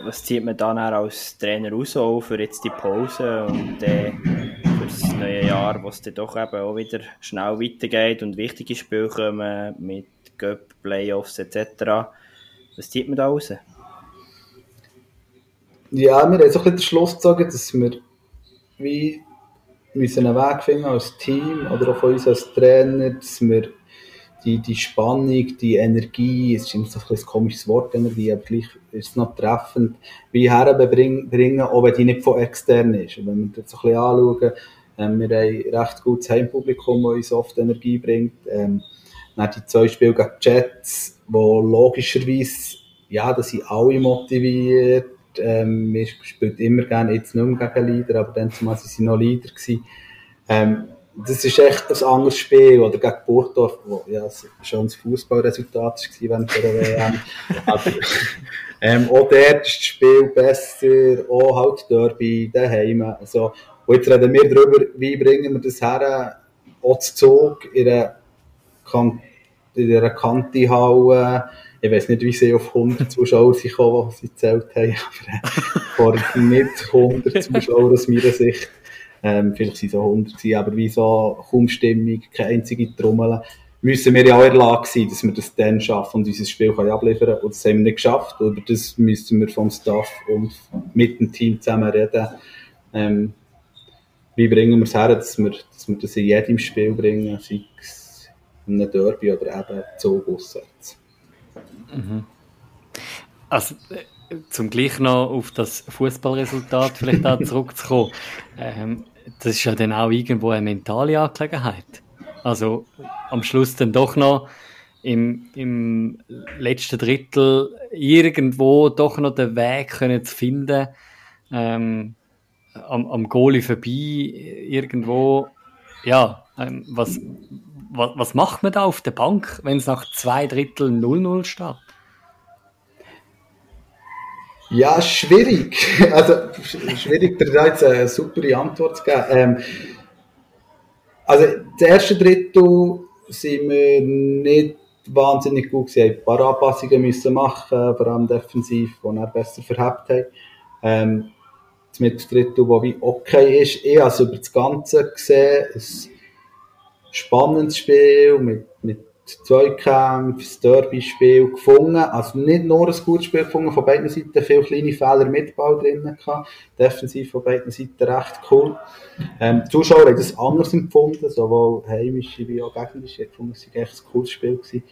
was zieht man dann als Trainer raus auch für jetzt die Pause und äh, für das neue Jahr, wo es dann doch eben auch wieder schnell weitergeht und wichtige Spiele kommen mit Cup, Playoffs etc. Was zieht man da raus? Ja, wir haben so ein bisschen den Schluss gezogen, dass wir wie müssen einen Weg finden als Team oder auch von uns als Trainer, dass wir die, die Spannung, die Energie, es ist immer so ein, ein komisches Wort, Energie, aber gleich ist es noch treffend, wie herbringen, auch wenn die nicht von extern ist. Und wenn wir das so ein bisschen anschauen, ähm, wir haben ein recht gutes Heimpublikum, das uns oft Energie bringt. Ähm, dann die zwei Spiele gegen die Jets, wo logischerweise, ja, da sind alle motiviert, ähm, wir spielen immer gerne, jetzt nicht mehr gegen Leader, aber dann zumal sie noch Leader gewesen. Ähm, das ist echt ein anderes Spiel. Oder gegen Burgdorf, wo ja, schon das Fußballresultat war während der WM. Aber ähm, auch dort ist das Spiel besser, auch halt Derby daheim. Also, und jetzt reden wir darüber, wie bringen wir das her, auch zu Zug in einer, kan in einer Kante hauen. Ich weiß nicht, wie sie auf 100 Zuschauer sind gekommen, die sie gezählt haben, aber vor nicht 100 Zuschauer aus meiner Sicht. Ähm, vielleicht sind es auch 100 gewesen, aber wie so kaum Stimmung, keine einzige Trommel, müssen wir ja auch in der Lage sein, dass wir das dann schaffen und unser Spiel können abliefern können. Und das haben wir nicht geschafft. Über das müssen wir vom Staff und mit dem Team zusammen reden. Ähm, wie bringen wir es her, dass wir, dass wir das in jedem Spiel bringen, sei es in einem Derby oder eben Zug auswärts. Mhm. Also, zum gleich noch auf das Fußballresultat vielleicht auch zurückzukommen, ähm, das ist ja dann auch irgendwo eine mentale Angelegenheit. Also am Schluss dann doch noch im, im letzten Drittel irgendwo doch noch den Weg können zu finden, ähm, am, am Goalie vorbei, irgendwo, ja, ähm, was, was, was macht man da auf der Bank, wenn es nach zwei Drittel 0-0 steht? Ja, schwierig. Also, schwierig, da jetzt eine super Antwort zu geben. Ähm, also, das erste Drittel sind wir nicht wahnsinnig gut gewesen. Ein paar Anpassungen müssen machen, vor allem defensiv, die er besser verhebt haben. Ähm, das mit Drittel, das wie okay ist. Ich habe über das Ganze gesehen, spannendes Spiel mit, mit Zweikämpfen, das Derby-Spiel gefunden. Also nicht nur ein gutes Spiel gefunden, von beiden Seiten viele kleine Fehler mit Ball drinnen gehabt. Defensiv von beiden Seiten recht cool. Ähm, die Zuschauer haben das anders empfunden, sowohl heimische wie auch gegnerische. Ich fand, es war echt ein cooles Spiel. Gewesen.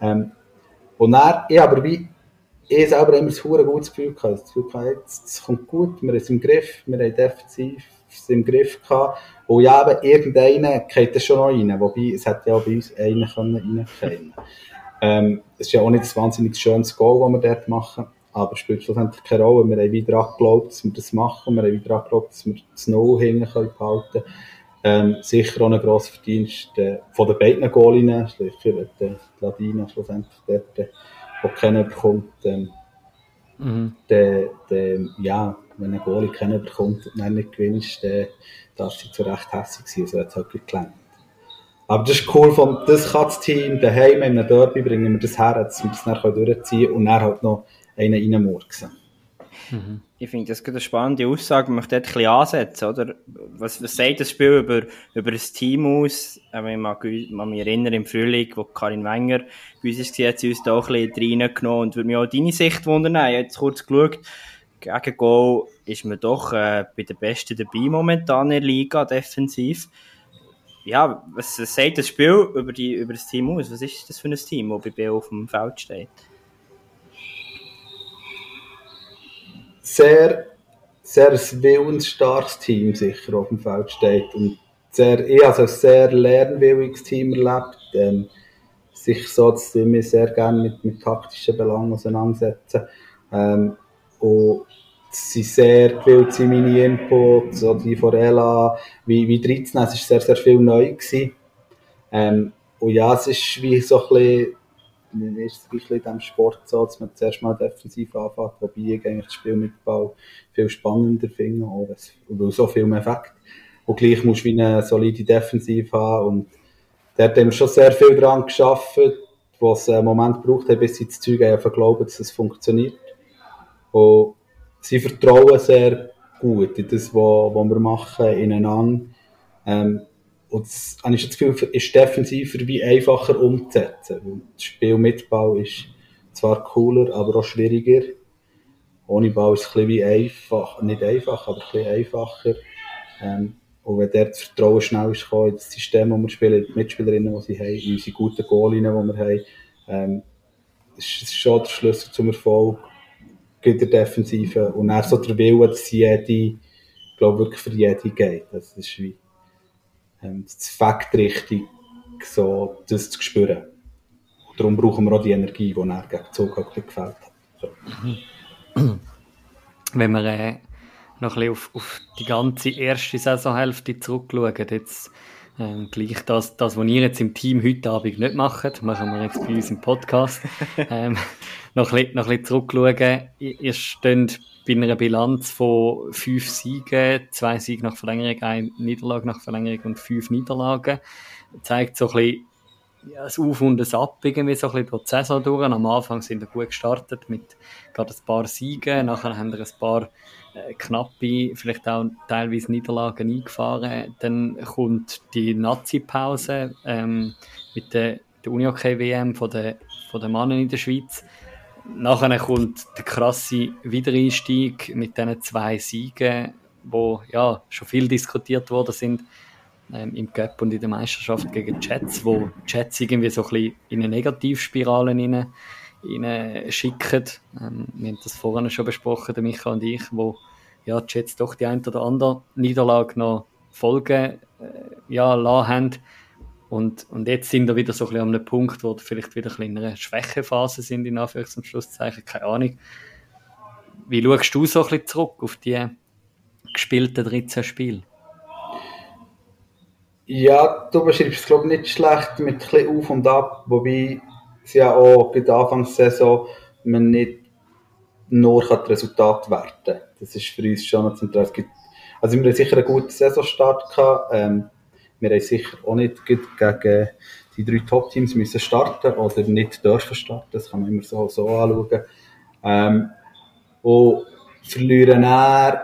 Ähm, und dann, ich aber wie, ich selber immer ein gutes Gefühl gehabt. Das Gefühl gehabt, jetzt, es kommt gut, wir haben es im Griff, wir haben defensiv es im Griff gehabt. Und ja, eben, irgendeiner geht das schon noch rein. Wobei, es hätte ja auch bei uns einen können reingehen ähm, Es ist ja auch nicht ein wahnsinnig schönes Goal, das wir dort machen. Aber es spielt schlussendlich keine Rolle. Wir haben wieder angeglaubt, dass wir das machen. Wir haben wieder angeglaubt, dass wir das No hinten behalten können. Ähm, sicher auch ein grosser Verdienst äh, von den beiden Goalinnen. Sicher hat äh, Ladina schlussendlich dort, äh, auch keiner bekommt. Ähm, mhm. der, der, ja, wenn ein Goalie keiner bekommt und dann nicht gewinnst, dann darf sie zu Recht hässlich sein. Also hat halt geklappt. Aber das ist cool, von, das kann das Team daheim in einem Derby bringen wir das her, dass wir das dann durchziehen und dann halt noch einen reinmurksen. Mhm. Ich finde das eine spannende Aussage, man möchte dort ein bisschen ansetzen, oder? Was, was sagt das Spiel über, über das Team aus? Ich mag, mag mich erinnern, im Frühling, wo Karin Wenger bei uns war, hat sie uns da ein bisschen reingenommen und würde mich auch deine Sicht wundern. Ich habe jetzt kurz geschaut, gegen Goal ist man doch äh, bei den Besten dabei momentan in der Liga, defensiv. Ja, was, sagt das Spiel über, die, über das Team aus? Was ist das für ein Team, das bei BO auf dem Feld steht? Sehr, sehr ein willensstarkes Team sicher auf dem Feld steht und sehr, ich also ein sehr lernwilliges Team erlebt. Ähm, sicher so, dass sehr gerne mit, mit taktischen Belangen auseinandersetze. Ähm, und es sind sehr gewillt meine Inputs, oder die von Ella, wie, wie 13, es war sehr, sehr viel neu. Ähm, und ja, es ist wie so ein bisschen, ist es ein bisschen in diesem Sport so, dass man zuerst mal defensiv anfängt, wobei ich eigentlich das Spiel mit Ball viel spannender finde, weil so viel mehr Effekt. Und gleich musst du wie eine solide Defensive haben und dort haben wir schon sehr viel daran geschafft, was einen Moment braucht, bis sie das Zeug einfach glauben, dass es funktioniert. Und sie vertrauen sehr gut in das, was, wir machen, ineinander. Ähm, und das, habe ich das Gefühl, ist defensiver wie einfacher umzusetzen. Das Spiel mit Ball ist zwar cooler, aber auch schwieriger. Ohne Ball ist es ein bisschen wie einfach, nicht einfach, aber ein einfacher. Ähm, und wenn dort das Vertrauen schnell ist gekommen, das System, das wir spielen, die Mitspielerinnen, die sie haben, unsere guten Goalinnen, die wir haben, ähm, das ist schon der Schlüssel zum Erfolg in der Defensive. Und er so der Wille, dass jede, glaube wirklich für jede geht. Das ist wie ähm, das Fakt richtig, so das zu spüren. Und darum brauchen wir auch die Energie, die er gegen Zug gefällt hat. So. Wenn wir äh, noch ein bisschen auf, auf die ganze erste Saisonhälfte zurückschauen, jetzt ähm, gleich das, das, was ihr jetzt im Team heute Abend nicht macht, machen wir jetzt bei uns im Podcast. ähm, noch, ein bisschen, noch ein bisschen zurückschauen. Ihr, ihr steht bei einer Bilanz von fünf Siegen, zwei Siege nach Verlängerung, eine Niederlage nach Verlängerung und fünf Niederlagen. Das zeigt so ein bisschen ja, das Auf und das Ab irgendwie so ein bisschen durch die Saison durch. Am Anfang sind wir gut gestartet mit gerade ein paar Siegen, nachher haben wir ein paar knappe, vielleicht auch teilweise Niederlagen eingefahren. Dann kommt die Nazi-Pause ähm, mit der, der Uni-Hockey-WM von den, von den Mannen in der Schweiz. Nachher kommt der krasse Wiedereinstieg mit diesen zwei Siegen, wo ja schon viel diskutiert worden sind ähm, im Cup und in der Meisterschaft gegen die Jets, wo die Jets irgendwie so ein bisschen in eine Negativspirale rein ihnen schicken. Ähm, wir haben das vorhin schon besprochen, der Micha und ich, wo ja, die Jets doch die ein oder andere Niederlage noch Folgen äh, ja, lassen haben. Und, und jetzt sind wir wieder so ein bisschen an einem Punkt, wo vielleicht wieder ein in einer Schwächephase sind, in Anführungs- und Schlusszeichen, keine Ahnung. Wie schaust du so ein bisschen zurück auf die gespielten 13 Spiele? Ja, du beschreibst es, glaube ich, nicht schlecht mit ein bisschen auf und ab, wobei es ja auch bei der Anfangssaison man nicht nur das Resultat werten. Das ist für uns schon noch zentral. Also wir haben sicher einen guten Saisonstart gehabt. Ähm, wir haben sicher auch nicht gegen die drei Top-Teams müssen starten oder nicht dürfen starten. Das kann man immer so, so anschauen. Ähm, und verlieren dann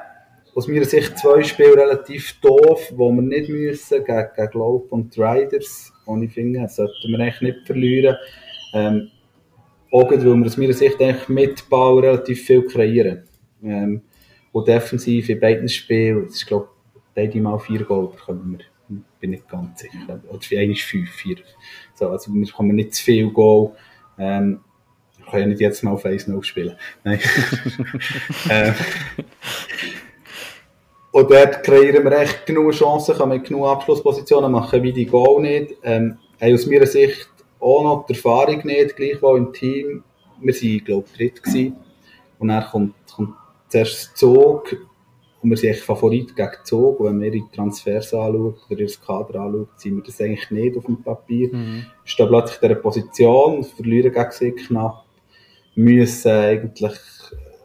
aus meiner Sicht zwei Spiele relativ doof, wo wir nicht müssen, gegen, gegen Globe und Riders. Und ich finde, sollten wir eigentlich nicht verlieren. Ähm, auch weil wir aus meiner Sicht eigentlich mit Ball relativ viel kreieren. Ähm, und defensiv in beiden Spielen, das ist glaube ich, Mal vier Goal bekommen wir. Bin nicht ganz sicher. Oder ist fünf, vier. So, also wir bekommen nicht zu viel Goal. Ähm, ich kann ja nicht jetzt mal auf 1-0 spielen. Nein. ähm, und dort kreieren wir echt genug Chancen, kann mit genug Abschlusspositionen machen, wie die Goal nicht. Ähm, aus meiner Sicht auch noch die Erfahrung nicht, gleichwohl im Team. Wir waren, glaube ich, dritt gewesen. Und dann kommt, kommt zuerst Zug. Und wir sind echt Favorit gegen Zug. Und wenn man ihre Transfers anschaut oder ihr Kader anschaut, sind wir das eigentlich nicht auf dem Papier. Mhm. Stehen plötzlich in dieser Position, verlieren gegen sie knapp, müssen eigentlich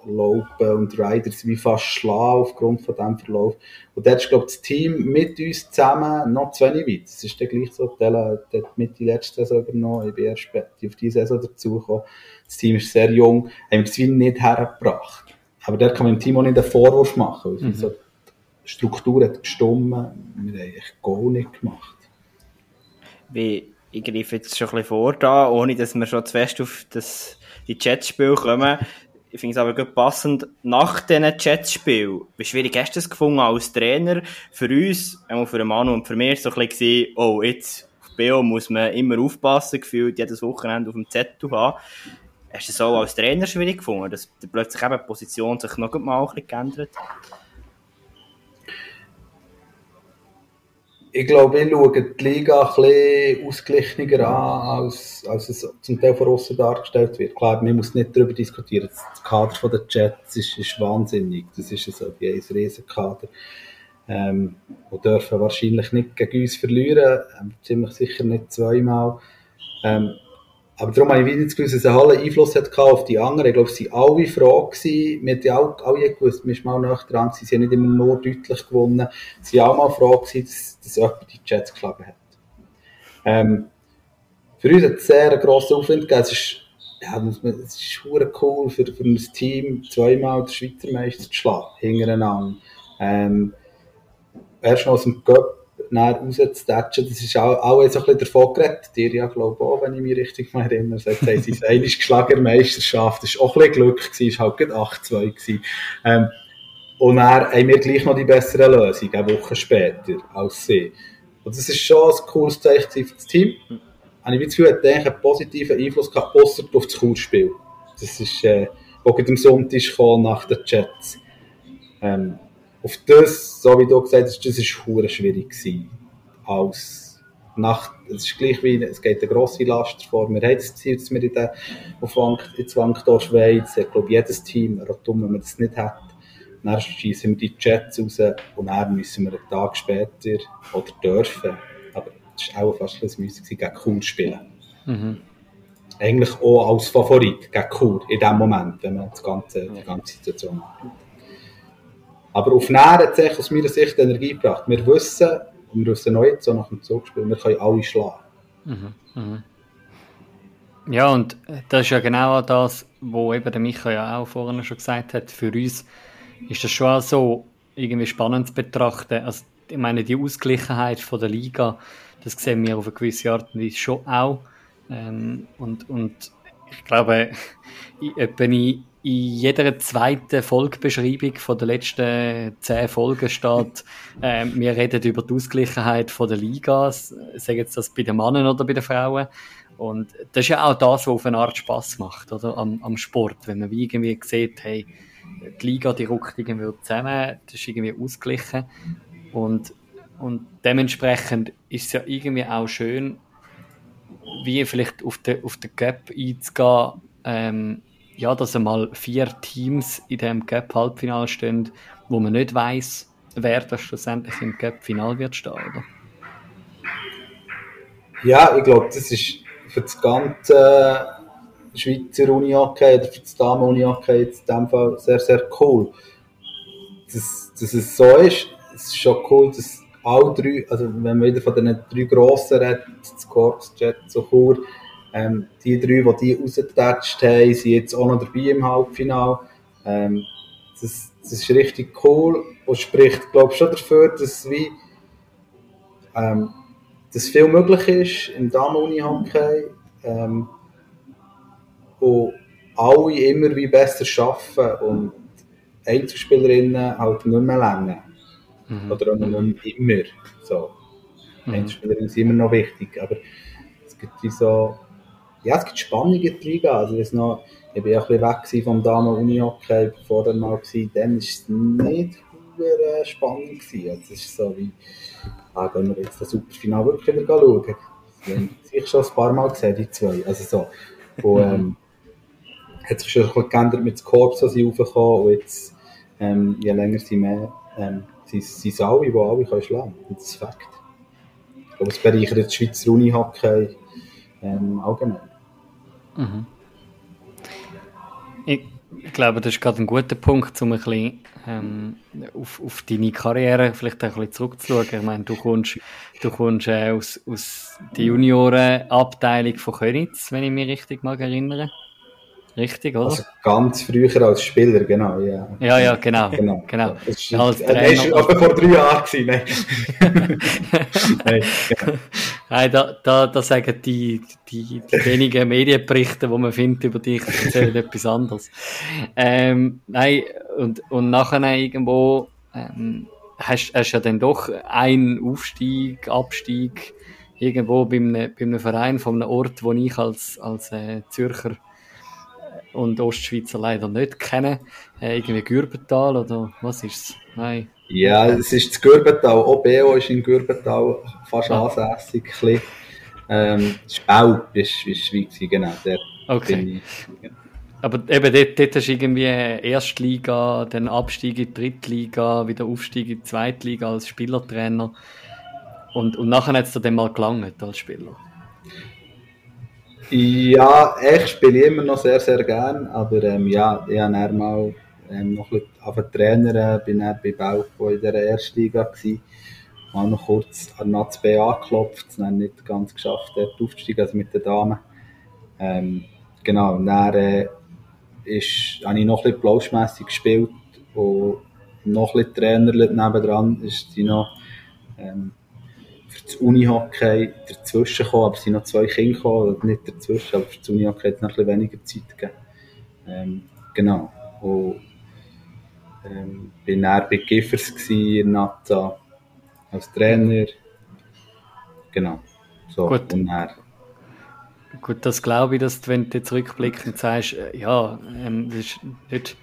Lopen und Riders wie fast schlagen aufgrund von diesem Verlauf. Und dort ist, glaube ich, das Team mit uns zusammen noch zu wenig weit. Es ist dann gleich so, Tela hat mit die letzte Saison übernommen, ich bin erst auf diese Saison dazugekommen. Das Team ist sehr jung, haben wir das wie nicht hergebracht. Aber dort kann man dem Team auch nicht einen Vorwurf machen, weil mhm. so die Struktur hat gestimmt, wir haben eigentlich gar nicht gemacht. Wie, ich greife jetzt schon ein bisschen vor da, ohne dass wir schon zu fest auf das, die Chatspiel kommen. Ich finde es aber gut passend, nach diesen Jets-Spielen, wie schwierig hast du es gefunden als Trainer? Für uns, einmal für Manu und für mich, so ein bisschen, oh, jetzt auf BO muss man immer aufpassen, gefühlt jedes Wochenende auf dem Zettel haben. Hast du es auch als Trainer schwierig gefunden, dass plötzlich eben die Position sich noch mal ein bisschen geändert hat? Ich glaube, ich schaue die Liga ein bisschen ausgeglichener an, als, als es zum Teil von außen dargestellt wird. Klar, man muss nicht darüber diskutieren. Das Kader der Jets ist, ist wahnsinnig. Das ist so, die ein Riesenkader. Ähm, und dürfen wahrscheinlich nicht gegen uns verlieren. Ähm, ziemlich sicher nicht zweimal. Ähm, aber darum habe ich wieder das Gefühl, dass es einen Einfluss hat auf die anderen. Ich glaube, es waren alle froh gewesen. Wir haben auch alle gewusst, wir waren mal nach dran. Sie haben nicht immer nur deutlich gewonnen. Sie waren auch mal froh gewesen, dass, dass jemand die Jets geschlagen hat. Ähm, für uns hat es sehr einen grossen Aufwind gegeben. Es ist, ja, es ist cool für, für ein Team, zweimal den Schweizer Meister zu schlagen, hintereinander. Ähm, erst noch aus dem Cup rauszutatschen, das ist auch, auch so ein bisschen davon geredet. Dir ja, glaube ich, auch, wenn ich mich richtig mal erinnere. Sagt, hey, sie eine Schlagermeisterschaft, das war auch ein bisschen Glück, gewesen, war halt gerade 8-2 Ähm, und dann haben wir gleich noch die bessere Lösung, eine Woche später, als sie. Und das ist schon ein cooles Zeichen für das Team. Mhm. Habe ich das Gefühl, hat einen positiven Einfluss gehabt, außer auf das Kursspiel. Das ist, äh, auch am Sonntag kam nach den Jets. Ähm, auf das, so wie du gesagt hast, das war schwierig gewesen. Als nach, es ist gleich wie, es geht eine grosse Last vor. Wir haben das Ziel, dass wir in der, auf Wank, in Wankdorf Schweiz, ich glaube, jedes Team, Rotum, wenn man das nicht hat, dann schießen wir die Jets raus und dann müssen wir einen Tag später oder dürfen, aber es war auch fast ein Müsse gegen Chur spielen. Mhm. Eigentlich auch als Favorit gegen Chur in dem Moment, wenn man das ganze, die ganze Situation hat. Aber auf Nähe hat es aus meiner Sicht Energie gebracht. Wir wissen, und wir wissen noch jetzt, so nach dem Zugspiel, wir können alle schlagen. Mhm, mhm. Ja, und das ist ja genau das, was eben der Michael ja auch vorhin schon gesagt hat. Für uns ist das schon auch so irgendwie spannend zu betrachten. Also, ich meine, die Ausgleichheit von der Liga, das sehen wir auf eine gewisse Art und Weise schon auch. Ähm, und, und ich glaube, in in jeder zweiten Folgebeschreibung von den letzten zehn Folgen steht, äh, wir reden über die Ausgleichheit von der Liga, sagen jetzt das bei den Männern oder bei den Frauen. Und das ist ja auch das, was auf eine Art Spaß macht, oder? Am, am Sport. Wenn man irgendwie sieht, hey, die Liga, die ruckt irgendwie zusammen, das ist irgendwie ausgeglichen. Und, und dementsprechend ist es ja irgendwie auch schön, wie vielleicht auf den, auf den Gap einzugehen, ähm, ja, dass einmal vier Teams in dem Gap-Halbfinale stehen, wo man nicht weiß, wer das schlussendlich im Gap-Final wird stehen, oder? Ja, ich glaube, das ist für das ganze Schweizer Uni-Hockey oder für das Damen-Uni-Hockey in dem Fall sehr, sehr cool. Dass, dass es so ist, es ist schon cool, dass alle drei, also wenn man wieder von den drei grossen redet, das Corps, Jet, so Chur, ähm, die drei, die die rausgetatscht haben, sind jetzt auch noch dabei im Halbfinale. Ähm, das, das ist richtig cool und spricht, glaube ich, schon dafür, dass wie ähm, dass viel möglich ist im Damen-Uni-Hockey ähm, und alle immer wie besser arbeiten und Einzelspielerinnen halt nicht mehr länger. Mhm. Oder auch nicht immer. So. Mhm. Einzelspielerinnen sind immer noch wichtig, aber es gibt wie so, ja, es gibt Spannungen in der Liga. Also, ich, noch, ich bin ja ein bisschen weg vom Damen-Uni-Hockey, bevor dann mal war, dann war es nicht spannend. Gewesen. Also, es ist so wie, ah, gehen wir jetzt das Superfinale wirklich wieder schauen. Das haben sich schon ein paar Mal gesehen, die zwei. Also so. Und, ähm, hat sich schon ein bisschen geändert mit dem Korps, als sie raufgekommen und jetzt, ähm, je länger sie mehr, ähm, sind, sind es alle, die alle können schlagen können. Das ist Fakt. Ich glaube, es bereichert die Schweizer Uni-Hockey ähm, allgemein. Mhm. Ich, glaube, das ist gerade ein guter Punkt, um ein bisschen ähm, auf, auf deine Karriere vielleicht ein bisschen zurückzuschauen. Ich meine, du kommst, du kommst äh, aus, aus der Juniorenabteilung von Könitz, wenn ich mich richtig mag erinnere. Richtig, oder? Also ganz früher als Spieler, genau, ja. Ja, ja, genau. genau. genau. Das war als Trainer. aber vor drei Jahren gewesen, nein. nein, genau. nein da, da, da sagen die, die, die wenigen Medienberichte, die man findet über dich, erzählen etwas anderes. Ähm, nein, und, und nachher irgendwo, ähm, hast, hast ja dann doch einen Aufstieg, Abstieg, irgendwo bei einem, bei einem Verein von einem Ort, wo ich als, als äh, Zürcher und Ostschweizer leider nicht kennen. Äh, irgendwie Gürbental oder was ist es? Nein. Ja, es ist das Gürbental. Auch BO ist in Gürbental fast ah. ansässig. Ähm, Spau ist, ist Schweiz, genau. Der okay. Ich, ja. Aber eben dort, dort hast du irgendwie Erstliga, dann Abstieg in die Drittliga, wieder Aufstieg in die Zweitliga als Spielertrainer. Und, und nachher hat es dir dann mal gelangt als Spieler. Ja, ich spiele immer noch sehr, sehr gern, aber ähm, ja, ich habe mal ähm, noch ein bisschen Trainer, bin dann bei Baupo in der ersten Liga gewesen, habe noch kurz an Nats B angeklopft, es dann nicht ganz geschafft, dort aufzusteigen, also mit den Damen. Ähm, genau, dann äh, ist, habe ich noch ein bisschen plauschmässig gespielt und noch ein bisschen Trainer nebendran ist sie noch ähm, das Unihockey dazwischen gekommen, aber es sind noch zwei Kinder gekommen, nicht dazwischen, aber für das Unihockey hat es noch ein bisschen weniger Zeit gegeben. Ähm, genau. Und, ähm, bin dann bei Giffers in Nata als Trainer. Genau. So, Gut. Und dann, Gut, das glaube ich, dass du, wenn du zurückblickend sagst, äh, ja, ähm, das ist nicht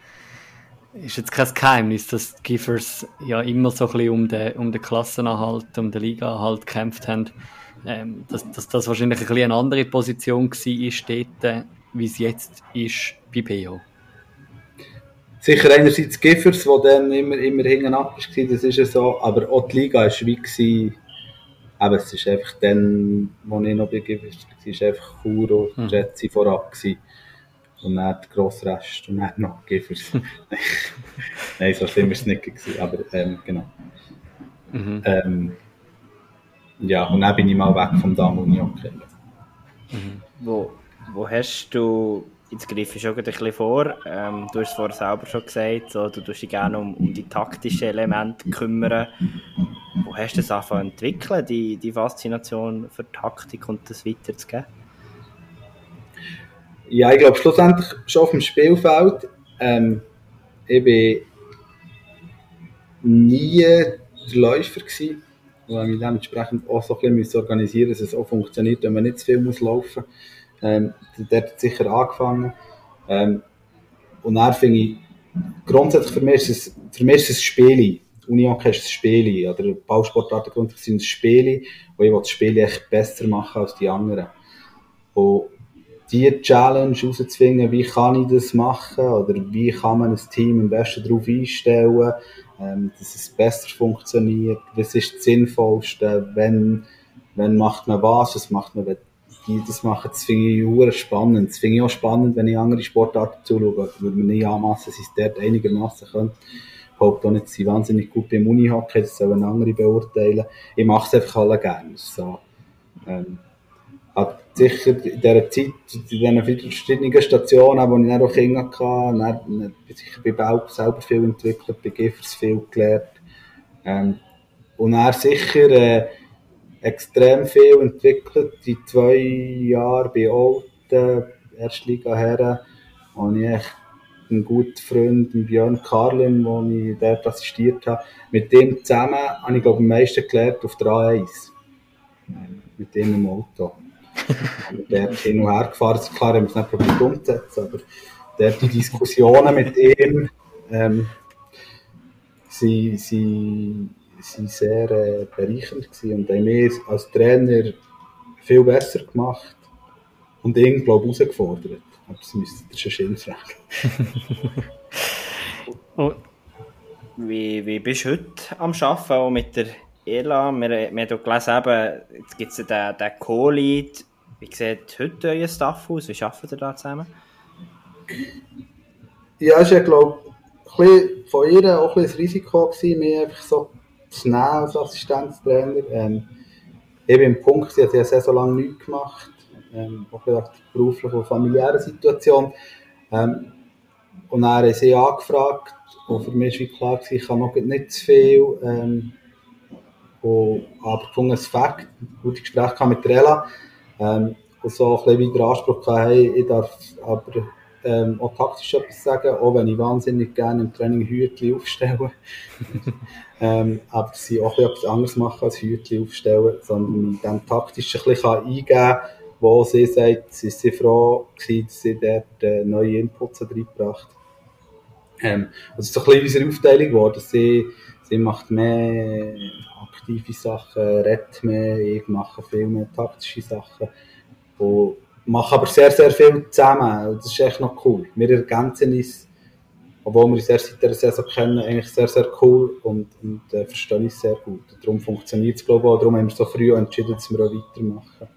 ist jetzt kein Geheimnis, dass die Giffers ja immer so ein bisschen um den, um den Klassenerhalt, um den Ligaerhalt gekämpft haben. Ähm, dass, dass das wahrscheinlich ein bisschen eine andere Position war dort, wie es jetzt ist bei BO. Sicher einerseits Giffers, wo dann immer, immer hinten ab war, das ist ja so, aber auch die Liga war wie gewesen, aber es ist einfach dann, wo ich noch bei Giffers war, war einfach Chur und hm. Jetsi vorab gewesen und dann der grosse Rest und dann noch Giffers. Nein, so schlimm war es nicht, gewesen, aber ähm, genau. Mhm. Ähm, ja, und dann bin ich mal weg vom Damen Hockey. Mhm. Wo, wo hast du, jetzt greife ich schon ein bisschen vor, ähm, du hast es vorher selber schon gesagt, so, du tust dich gerne um, um die taktischen Elemente kümmern. Wo hast du das angefangen entwickeln, die, die Faszination für Taktik und das weiterzugeben? Ja, ich glaube schlussendlich schon auf dem Spielfeld. Ähm, ich war nie der Läufer. Gewesen. und mich dementsprechend auch so ein bisschen organisieren dass es auch funktioniert, wenn man nicht zu viel muss laufen muss. Ähm, der hat sicher angefangen. Ähm, und dann finde ich, grundsätzlich für mich ist es, für mich ist es ein Spiel. Unihockey ist ein Spiel. Oder Ballsportarten grundsätzlich sind ein Spiel, wo ich das Spiel echt besser machen als die anderen. Und die Challenge herauszufinden, wie kann ich das machen oder wie kann man ein Team am besten darauf einstellen, ähm, dass es besser funktioniert, was ist das Sinnvollste, wenn, wenn macht man was, was macht man, wenn die das machen, das finde ich spannend. Das finde ich auch spannend, wenn ich andere Sportarten zuschaue, weil man nicht anmassen, dass ich es dort einigermaßen könnte. Ich behaupte auch nicht, sie wahnsinnig gut beim Unihockey, das sollen andere beurteilen. Ich mache es einfach alle gerne. So, ähm, sicher in dieser Zeit, in diesen verschiedenen Stationen, wo ich dann auch Kinder hatte, dann, dann sicher bei Baub selber viel entwickelt, bei Giffers viel gelernt. Ähm, und er sicher äh, extrem viel entwickelt. Die zwei Jahre bei Olten, Erstliga Herren, habe ich echt einen guten Freund, Björn Karlin, wo ich dort assistiert habe. Mit dem zusammen habe ich, glaube am meisten gelernt auf der A1. Mit ihm im Auto der hat hin und her gefahren. ist klar, haben es nicht probiert umzusetzen, aber der, die Diskussionen mit ihm ähm, sie, sie, sie sehr äh, bereichernd gewesen und haben mir als Trainer viel besser gemacht und ihn, glaube ich, herausgefordert. Aber das müsste ihr schon fragen. oh. Wie, wie bist du heute am Arbeiten, auch mit der Ela? Wir, wir haben gelesen, eben, jetzt gibt es den, den Co-Lead wie sieht heute euer Staff aus? Wie arbeitet ihr da zusammen? Ja, war, glaube ich, von ihr auch ein, ein Risiko, gewesen, mich einfach so zu nehmen als Assistenztrainer. Ähm, eben im Punkt, sie hat ja sehr so lange nichts gemacht, ähm, auch wegen der beruflichen und familiären Situation. Ähm, und dann haben sie angefragt, und für mich war klar, ich kann noch nicht zu viel. Ähm, und, aber gefunden, es Fakt, gute Gespräche mit Rela. Ähm, und so ein bisschen wieder Anspruch gehabt, hey, ich darf aber ähm, auch taktisch etwas sagen, auch wenn ich wahnsinnig gerne im Training Hütchen aufstelle. ähm, aber sie auch etwas anderes machen als Hütchen aufstellen, sondern dem taktisch ein bisschen eingeben kann, wo sie sagt, sie ist froh gewesen, dass sie dort äh, neue Inputs reingebracht ähm, Das ist so ein bisschen unsere Aufteilung geworden. Sie, sie macht mehr aktive Sachen, redet mehr, ich mache viel mehr taktische Sachen. Und mache aber sehr, sehr viel zusammen. das ist echt noch cool. Wir ergänzen uns, obwohl wir uns erst seit dieser Saison kennen, eigentlich sehr, sehr cool und, und äh, verstehen uns sehr gut. Und darum funktioniert es, glaube ich, auch. Darum haben wir so früh entschieden, dass wir auch weitermachen.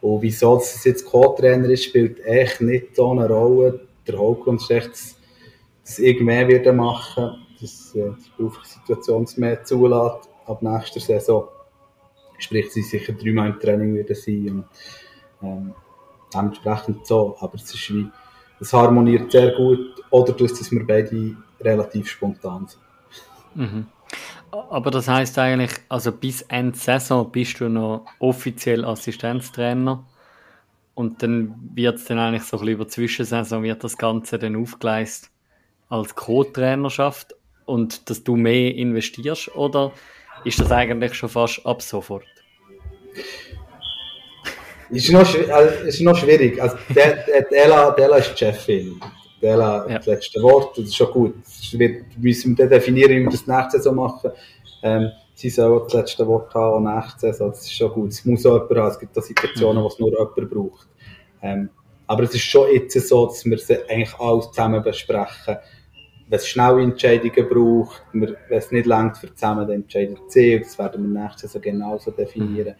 Und wieso es jetzt Co-Trainer ist, spielt echt nicht so eine Rolle. Der Hauptgrund ist echt, dass, ich mehr machen, dass äh, die berufliche Situation es mehr zulässt ab nächster Saison. Sprich, sie sicher dreimal im Training werden sein und ähm, dementsprechend so. Aber es ist wie, es harmoniert sehr gut oder durch, dass wir beide relativ spontan sind. Mhm. Aber das heißt eigentlich, also bis Ende Saison bist du noch offiziell Assistenztrainer und dann wird es dann eigentlich so ein bisschen über Zwischensaison wird das Ganze dann aufgeleistet als Co-Trainerschaft und dass du mehr investierst oder ist das eigentlich schon fast ab sofort? Ist noch, also, ist noch schwierig. Also, der, der, Ella, Ella ist die Chefin. Ella ja. das letzte Wort, das ist schon gut. Das wird, müssen wir definieren, wie wir das nächste Saison machen. Ähm, sie soll das letzte Wort haben, auch nächste Saison, das ist schon gut. Es muss auch jemand haben, es gibt auch Situationen, mhm. wo es nur jemand braucht. Ähm, aber es ist schon jetzt so, dass wir sie eigentlich alles zusammen besprechen wenn es schnelle Entscheidungen braucht, wenn es nicht langt, für zusammen Entscheidung zu ziehen, das werden wir nächstes Jahr genauso definieren.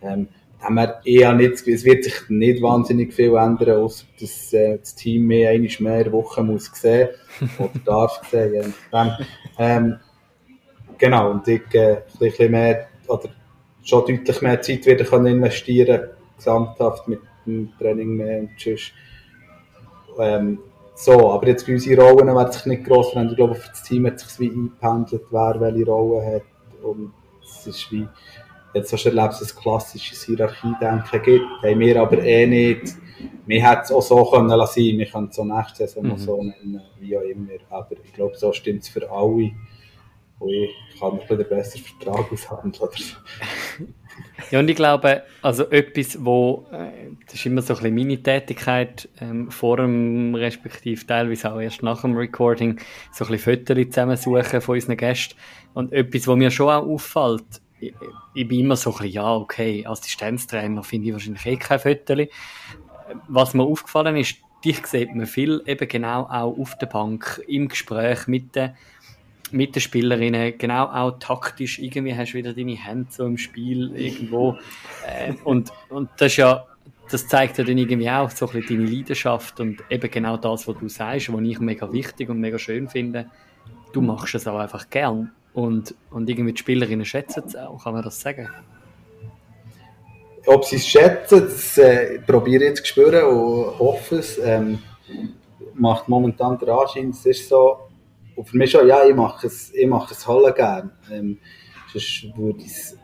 Ähm, haben wir eher nicht, es wird sich nicht wahnsinnig viel ändern, außer dass äh, das Team mehr eine mehr Woche muss sehen oder darf sehen. Ähm, ähm, genau, und ich äh, ein bisschen mehr, oder schon deutlich mehr Zeit wieder können investieren gesamthaft mit dem Training mehr und sonst. Ähm, so, aber jetzt bei unseren Rollen werden sich nicht gross verändern. Ich glaube, für das Team hat sich wie eingependelt, wer welche Rolle hat. Und es ist wie, jetzt hast du erlebt, dass es ein klassisches Hierarchiedenken gibt. Haben wir aber eh nicht. Wir hätten es auch so können lassen. Wir können es auch nächste Saison mhm. so nennen, wie auch immer. Aber ich glaube, so stimmt es für alle. und ich kann noch ein besser Vertrag aushandeln. Ja, und ich glaube, also etwas, wo, äh, das ist immer so ein bisschen meine Tätigkeit, ähm, vor dem, respektive teilweise auch erst nach dem Recording, so ein bisschen Fotos zusammensuchen von unseren Gästen. Und etwas, was mir schon auch auffällt, ich, ich bin immer so ein bisschen, ja, okay, Assistenztrainer finde ich wahrscheinlich eh kein Fotos. Was mir aufgefallen ist, dich sieht man viel eben genau auch auf der Bank, im Gespräch mit den mit den Spielerinnen, genau auch taktisch, irgendwie hast du wieder deine Hände so im Spiel irgendwo. Äh, und, und das ist ja, das zeigt ja dann irgendwie auch so ein bisschen deine Leidenschaft und eben genau das, was du sagst, was ich mega wichtig und mega schön finde. Du machst es auch einfach gern. Und, und irgendwie die Spielerinnen schätzen es auch, kann man das sagen? Ob sie es schätzen, das äh, probiere ich jetzt zu spüren und hoffe es. Ähm, macht momentan der Anschein, es ist so, und für mich schon, ja, ich mache es, ich mache es Halle gerne. Ähm, sonst würde ich es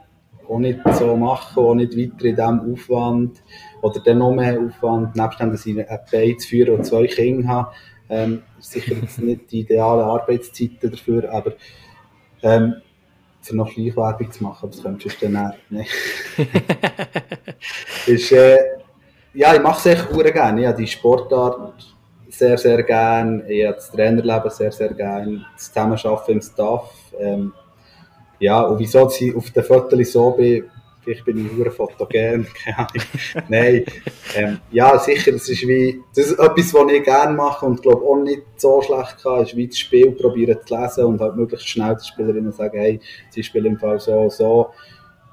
auch nicht so machen, auch nicht weiter in diesem Aufwand oder dann noch mehr Aufwand, nebst dem, dass ich eine Bein zu führen und zwei Kinder habe. Ähm, sicher jetzt nicht die ideale Arbeitszeiten dafür, aber ähm, für noch Schleichwerbung zu machen, das könntest du dann nicht. ist, äh, ja, ich mache es echt gerne. Ich habe die Sportart sehr, sehr gerne. Ich habe das Trainerleben sehr, sehr gerne. Das Zusammenarbeiten im Staff. Ähm, ja, und wieso ich auf den Fotos so bin, vielleicht bin ich nur fotogen, keine Ahnung. Nein, ähm, ja, sicher, das ist wie, das ist etwas, was ich gerne mache und glaube auch nicht so schlecht kann, ist wie das Spiel probieren zu lesen und halt möglichst schnell den Spielerinnen sagen, hey, sie spielen im Fall so so,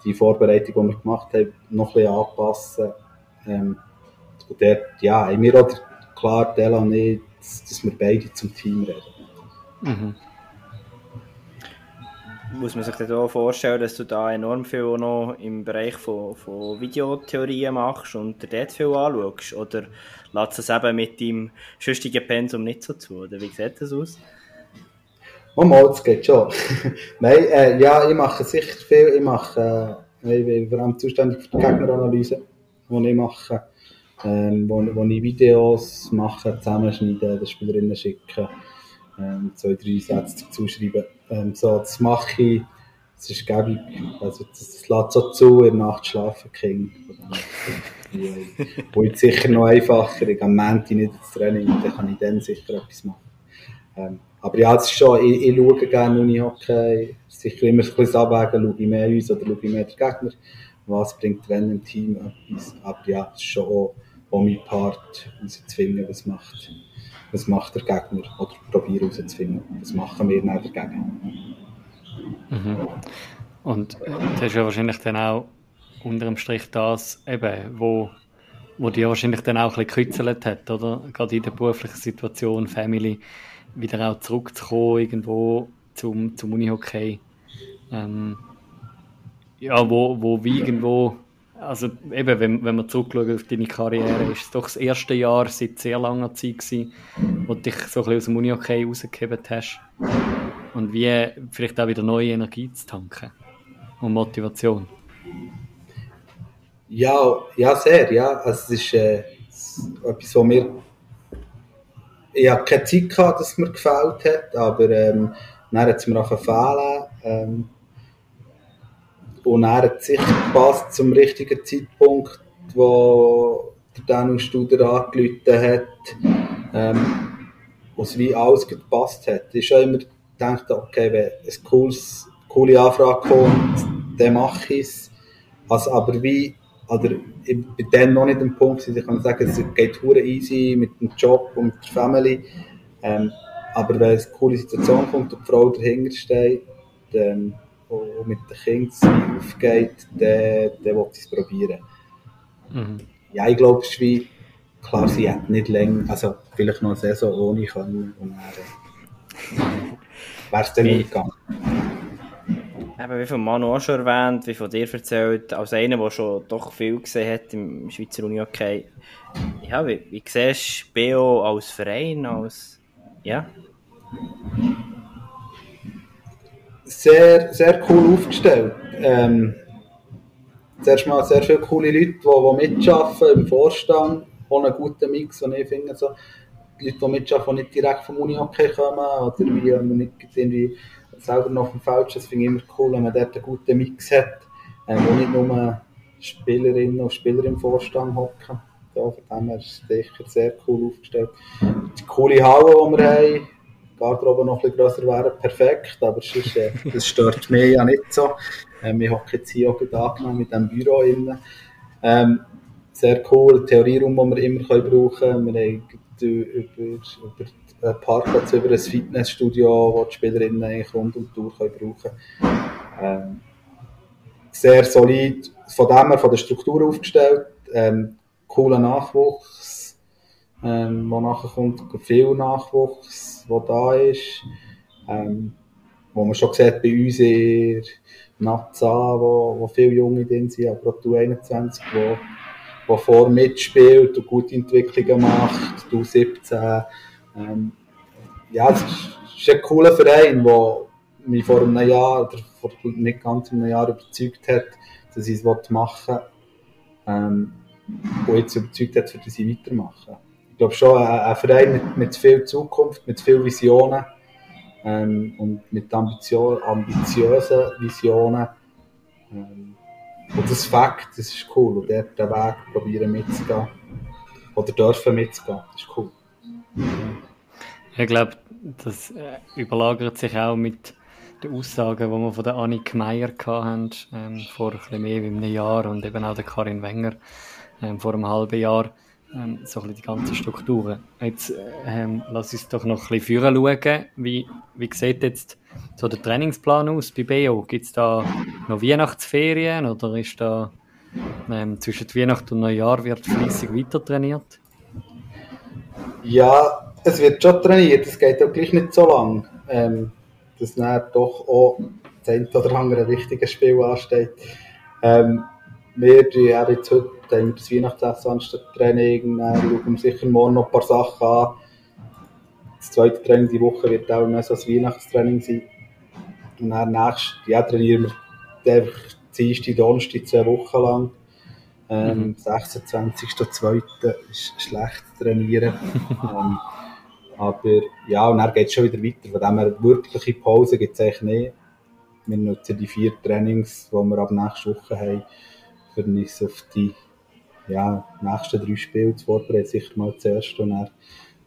die Vorbereitung, die wir gemacht haben, noch ein bisschen anpassen. Ähm, und dort, ja, haben wir auch klar, Della und ich, dass wir beide zum Team reden. Mhm. Muss man sich dann auch vorstellen, dass du da enorm viel noch im Bereich von, von Videotheorien machst und dir dort viel anschaust? Oder lässt es eben mit deinem schüchtigen Pensum nicht so zu? Oder wie sieht das aus? Oh mal, das geht schon. Nein, äh, ja, ich mache sicher viel. Ich mache, äh, ich bin vor allem zuständig für die Gegneranalyse, die ich mache ähm, wo, wo ich Videos mache, zusammenschneiden, den Spielerinnen schicken, ähm, zwei, drei Sätze dazu schreiben. Ähm, so, das mache ich, das ist gäbig, also das, lässt so zu, in der Nacht schlafen Kind. Wo ich sicher noch einfacher, ich am Montag nicht ins Training, dann kann ich dann sicher etwas machen. Ähm, aber ja, das ist schon, ich, ich schaue gerne Uni-Hockey, sicher immer ein bisschen abwägen, schaue ich mehr uns oder schaue ich mehr den Gegner, was bringt wenn im Team etwas. Aber ja, das ist schon auch, auch mein Part herauszufinden, was macht, was macht der Gegner oder probiere herauszufinden, was machen wir nach dagegen. Mhm. Und das ist ja wahrscheinlich dann auch unter dem Strich das, eben, wo, wo dir wahrscheinlich dann auch ein bisschen gekützelt hat, oder? Gerade in der beruflichen Situation, Family, wieder auch zurückzukommen irgendwo zum, zum Unihockey. Ähm, ja, wo, wo wie irgendwo also eben, wenn, wenn man zurückschaut auf deine Karriere, ist es doch das erste Jahr seit sehr langer Zeit gewesen, wo du dich so ein bisschen aus dem Uni-Okay rausgehebt hast. Und wie vielleicht auch wieder neue Energie zu tanken und Motivation. Ja, ja sehr, ja. Also es ist äh, etwas, was mir... Ich habe keine Zeit gehabt, es mir gefällt hat, aber ähm, dann hat es mir auch fehlen. Ähm, und er hat sicher gepasst zum richtigen Zeitpunkt, wo der Daniel Studer angerufen hat, ähm, wo es wie alles gepasst hat. Ich habe immer gedacht, okay, wenn eine cooles, coole Anfrage kommt, dann mache ich es. Also, aber wie, oder ich bin dann noch nicht am Punkt, ich kann sagen, es geht hure easy mit dem Job und der Family. Ähm, aber wenn eine coole Situation kommt und die Frau dahinter steht, dann wo mit den Kindern aufgeht, der, der will es probieren. Mhm. Ja, ich glaube, es ist wie, klar, sie hat nicht länger, also vielleicht noch eine Saison ohne können und dann wäre es dann nicht gegangen. Eben, wie von Manu auch schon erwähnt, wie von dir erzählt, als einer, der schon doch viel gesehen hat im Schweizer Uni-Hockey. Ja, wie, wie siehst du BO als Verein, als, ja? Sehr, sehr cool aufgestellt. Ähm, zuerst mal sehr viele coole Leute, die, die mitarbeiten im Vorstand, auch einen guten Mix, und ich finde, so, die Leute, die mitarbeiten, die nicht direkt vom Uni-Hockey kommen, oder wie, nicht irgendwie selber noch dem Feld Das finde ich immer cool, wenn man dort einen guten Mix hat, äh, wo nicht nur Spielerinnen und Spieler im Vorstand hocken. Ja, von dem her ist es sicher sehr cool aufgestellt. Die coole Halle, die wir haben, Garderobe noch ein bisschen grösser wäre, perfekt, aber sonst, äh, das stört mich ja nicht so. Ähm, ich hocke jetzt hier auch angenommen mit diesem Büro innen. Ähm, sehr cool, Theorieraum, den wir immer können brauchen können. Wir haben über, über den Parkplatz, über ein Fitnessstudio, wo die Spielerinnen eigentlich rund um die Tour können brauchen können. Ähm, sehr solid, von dem her, von der Struktur aufgestellt, ähm, cooler Nachwuchs, ähm, wo nachher kommt, viel Nachwuchs, der da ist, ähm, wo man schon sieht bei uns in Nazza, wo, wo viele Junge drin sind, aber auch 21, wo der vor mitspielt und gute Entwicklungen macht, du 17. Ähm, ja, es ist, ein cooler Verein, der mich vor einem Jahr oder vor nicht ganz einem Jahr überzeugt hat, dass ich es machen will. Ähm, und jetzt überzeugt hat, dass ich weitermachen. Ich glaube schon, ein, ein Verein mit, mit viel Zukunft, mit vielen Visionen ähm, und mit ambitio ambitiösen Visionen. Ähm, und das Fakt, das ist cool. Und dort den Weg probieren mitzugehen. Oder dürfen mitzugehen. Das ist cool. Ich glaube, das äh, überlagert sich auch mit den Aussagen, die wir von der Annik Meier hatten, ähm, vor ein bisschen mehr als einem Jahr und eben auch der Karin Wenger ähm, vor einem halben Jahr. Ähm, so ein die ganzen Strukturen. Jetzt ähm, lass uns doch noch ein bisschen schauen. Wie, wie sieht jetzt so der Trainingsplan aus bei BO? Gibt es da noch Weihnachtsferien oder ist da ähm, zwischen Weihnachten und Neujahr wird fließig weiter trainiert? Ja, es wird schon trainiert, es geht auch gleich nicht so lang. Ähm, dass dann doch auch das ein oder andere wichtige Spiel ansteht. Ähm, wir haben jetzt heute haben das Weihnachtsessen anstatt Training, dann schauen wir sicher morgen noch ein paar Sachen an. Das zweite Training die Woche wird auch mehr so ein Weihnachtstraining sein. Und dann nächstes, ja, trainieren wir einfach Dienstag, Donnerstag zwei Wochen lang. Ähm, mhm. 26.02. ist schlecht trainieren. ähm, aber ja, und dann geht es schon wieder weiter. Von dem her wirkliche Pause gibt es eigentlich nicht. Wir nutzen die vier Trainings, die wir ab nächster Woche haben, für uns auf die ja, nächsten drei Spiele zu vorbereiten. Sicher mal zuerst und dann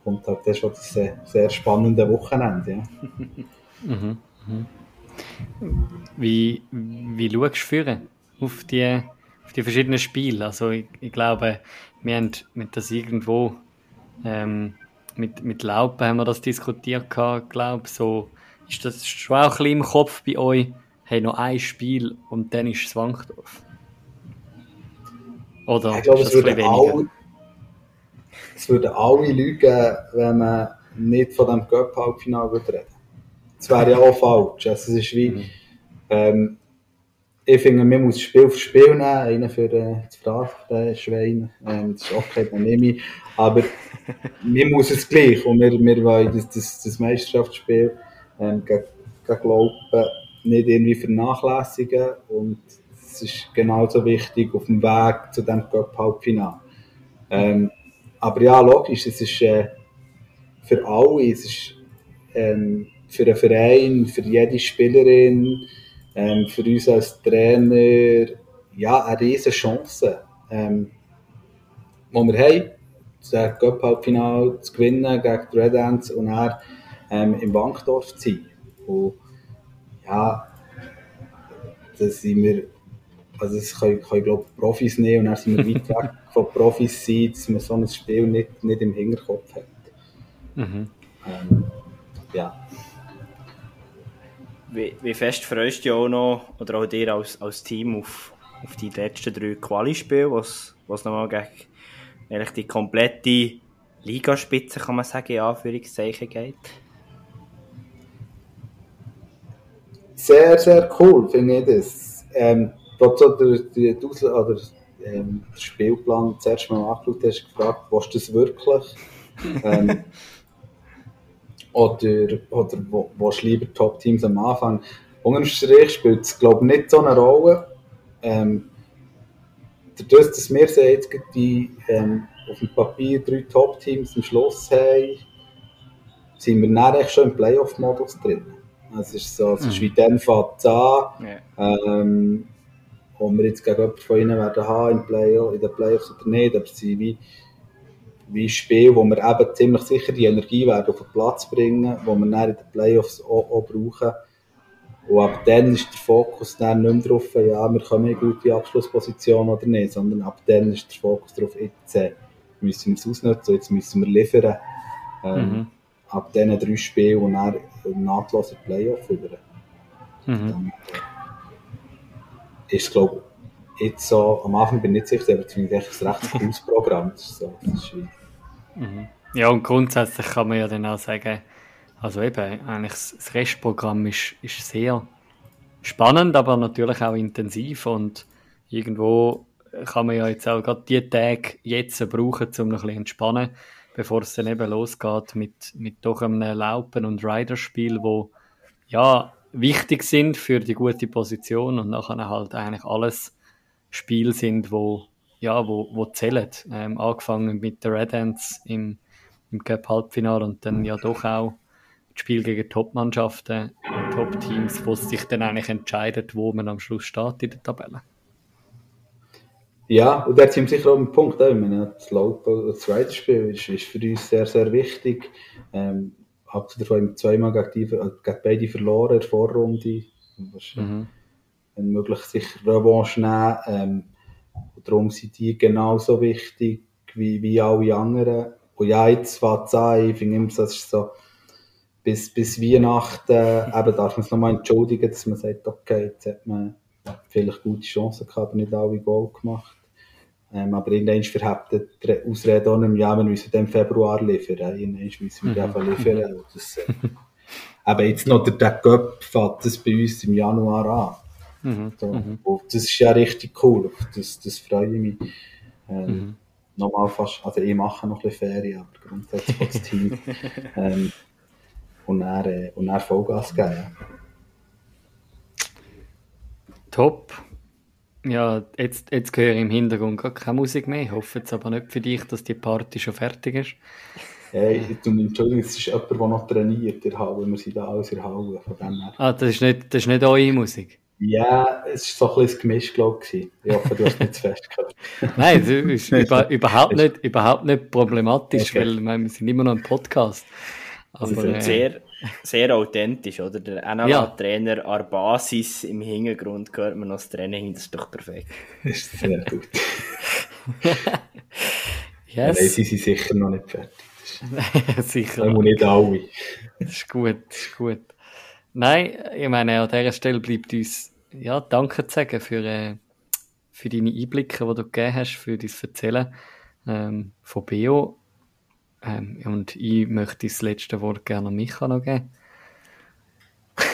kommt halt das schon das sehr spannende Wochenende. Ja. mhm, mhm. Wie, wie schaust du auf die, auf die verschiedenen Spiele? Also ich, ich glaube, wir haben mit das irgendwo ähm, mit, mit Laupen haben wir das diskutiert gehabt, glaube so ist das schon auch ein bisschen im Kopf bei euch, hey, noch ein Spiel und dann ist es Wankdorf. Oder ich glaube, es würden, alle, es würden alle lügen, wenn man nicht von dem Cup-Halbfinale reden. Das wäre ja auch falsch. Also, es ist wie, mhm. ähm, ich finde, man muss Spiel für Spiel nehmen, einen für äh, das Phrasenschwein, ähm, das ist okay, dann nehme ich. Aber man muss es gleich und wir, wir wollen das, das, das Meisterschaftsspiel ähm, gegen, gegen Laupen nicht irgendwie vernachlässigen und es ist genauso wichtig auf dem Weg zu dem Cup-Halbfinale. Ähm, aber ja, logisch, es ist äh, für alle, es ist ähm, für den Verein, für jede Spielerin, ähm, für uns als Trainer ja, eine riesige Chance, ähm, die wir haben, das Cup-Halbfinale zu gewinnen gegen die Red Ants und dann ähm, im Bankdorf zu sein. Und, ja, da sind wir, also das können, können glaube Profis nehmen und dann sind wir weit weg von Profis sein, dass man so ein Spiel nicht, nicht im Hinterkopf hat. Mhm. Ähm, ja. Wie, wie fest freust du dich auch noch, oder auch dir als, als Team, auf, auf die letzten drei Quali-Spiele, was, was nochmal gegen eigentlich die komplette Ligaspitze, kann man sagen, in Anführungszeichen geht? Sehr, sehr cool, finde ich das. Ähm, so der, der, der, oder, ähm, der Spielplan zuerst mal angeschaut hast, gefragt, was das wirklich? ähm, oder, oder wo, du lieber Top-Teams am Anfang? Unterm Strich spielt es, glaube ich, nicht so eine Rolle. Ähm, dadurch, dass wir jetzt die, ähm, auf dem Papier drei Top-Teams am Schluss haben, sind wir dann schon im Playoff-Modus drin. Es ist so, es ist wie dann fängt es an, Ja. ähm, wo wir jetzt gegen jemanden von ihnen werden haben im Play in den Playoffs oder nicht, aber sind wie, wie Spiele, wo wir eben ziemlich sicher die Energie werden auf den Platz bringen, wo wir dann in den Playoffs auch, auch brauchen. Und ab dann ist der Fokus dann nicht mehr darauf, ja, wir kommen in eine gute Abschlussposition oder nicht, sondern ab dann ist der Fokus darauf, jetzt äh, müssen wir es ausnutzen, jetzt müssen wir liefern. Ähm, Mhm. Ab diesen drei Spielen und dann nahtlos in die Playoff über. Mhm. Dann ist glaube ich, jetzt so, am Anfang bin ich nicht sicher, aber finde ich ein recht cooles Programm. Das ist so, das ist wie, Ja, und grundsätzlich kann man ja dann auch sagen, also eben, eigentlich das Restprogramm ist, ist sehr spannend, aber natürlich auch intensiv und irgendwo kann man ja jetzt auch gerade die Tage jetzt brauchen, um noch ein bisschen entspannen, bevor es dann eben losgeht mit, mit doch einem Laupen- und Riderspiel, wo ja wichtig sind für die gute Position und nachher halt eigentlich alles Spiele sind, wo ja, wo, wo zählen. Ähm, angefangen mit der Red Ants im, im Cup Halbfinale und dann ja doch auch das Spiel gegen Top-Mannschaften und Top-Teams, wo es sich dann eigentlich entscheidet, wo man am Schluss steht in der Tabelle. Ja, und sind wir sicher auch am Punkt. Ich meine, das Laufen, das Riderspiel ist, ist für uns sehr, sehr wichtig. Ähm, davon haben wir zweimal gegen, die, äh, gegen beide verloren in der Vorrunde. Mhm. wenn möglich sicher Revanche nehmen. Ähm, und darum sind die genauso wichtig wie, wie alle anderen. Und ja, jetzt fängt es an, ich finde immer, das ist so, bis, bis Weihnachten eben darf man es nochmal entschuldigen, dass man sagt, okay, jetzt hat man vielleicht gute Chancen gehabt, aber nicht alle Goal gemacht. Ähm, aber irgendwann verhebt die Ausrede auch nicht mehr, ja, wir müssen den im Februar liefern. Irgendwann müssen wir einfach liefern. Und das, äh, eben jetzt noch der, der Cup fängt das bei uns im Januar an. Mhm. So. Und das ist ja richtig cool. Das, das freue ich mich. Ähm, Mhm. Nochmal fast, also ich mache noch ein bisschen Ferien, aber grundsätzlich das Team. ähm, und dann, äh, und dann Vollgas geben. Ja. Top. Ja, jetzt, jetzt höre ich im Hintergrund gar keine Musik mehr. Ich hoffe jetzt aber nicht für dich, dass die Party schon fertig ist. Hey, Entschuldigung, es ist jemand, der noch trainiert in der Halle. Wir sind da alles in der Halle. Von dem her. Ah, das ist nicht, das ist nicht eure Musik. Ja, es war so ein bisschen ein Gemisch, glaube ich. Ich hoffe, du hast nicht zu fest gehört. Nein, das ist über, überhaupt, nicht, überhaupt nicht problematisch, Okay. weil meine, wir sind immer noch ein Podcast. Also Aber, äh, Sehr, sehr authentisch, oder? Der Ja. NLA-Trainer an der Basis im Hintergrund hört man noch das Training, das ist doch perfekt. Das ist sehr gut. Nein, yes, sie sind sicher noch nicht fertig. sicher. Einmal nicht alle. Das ist gut, das ist gut. Nein, ich meine, an dieser Stelle bleibt uns ja, Danke zu sagen für, äh, für deine Einblicke, die du gegeben hast, für dein Erzählen ähm, von Beo. Ähm, und ich möchte das letzte Wort gerne an Micha noch geben.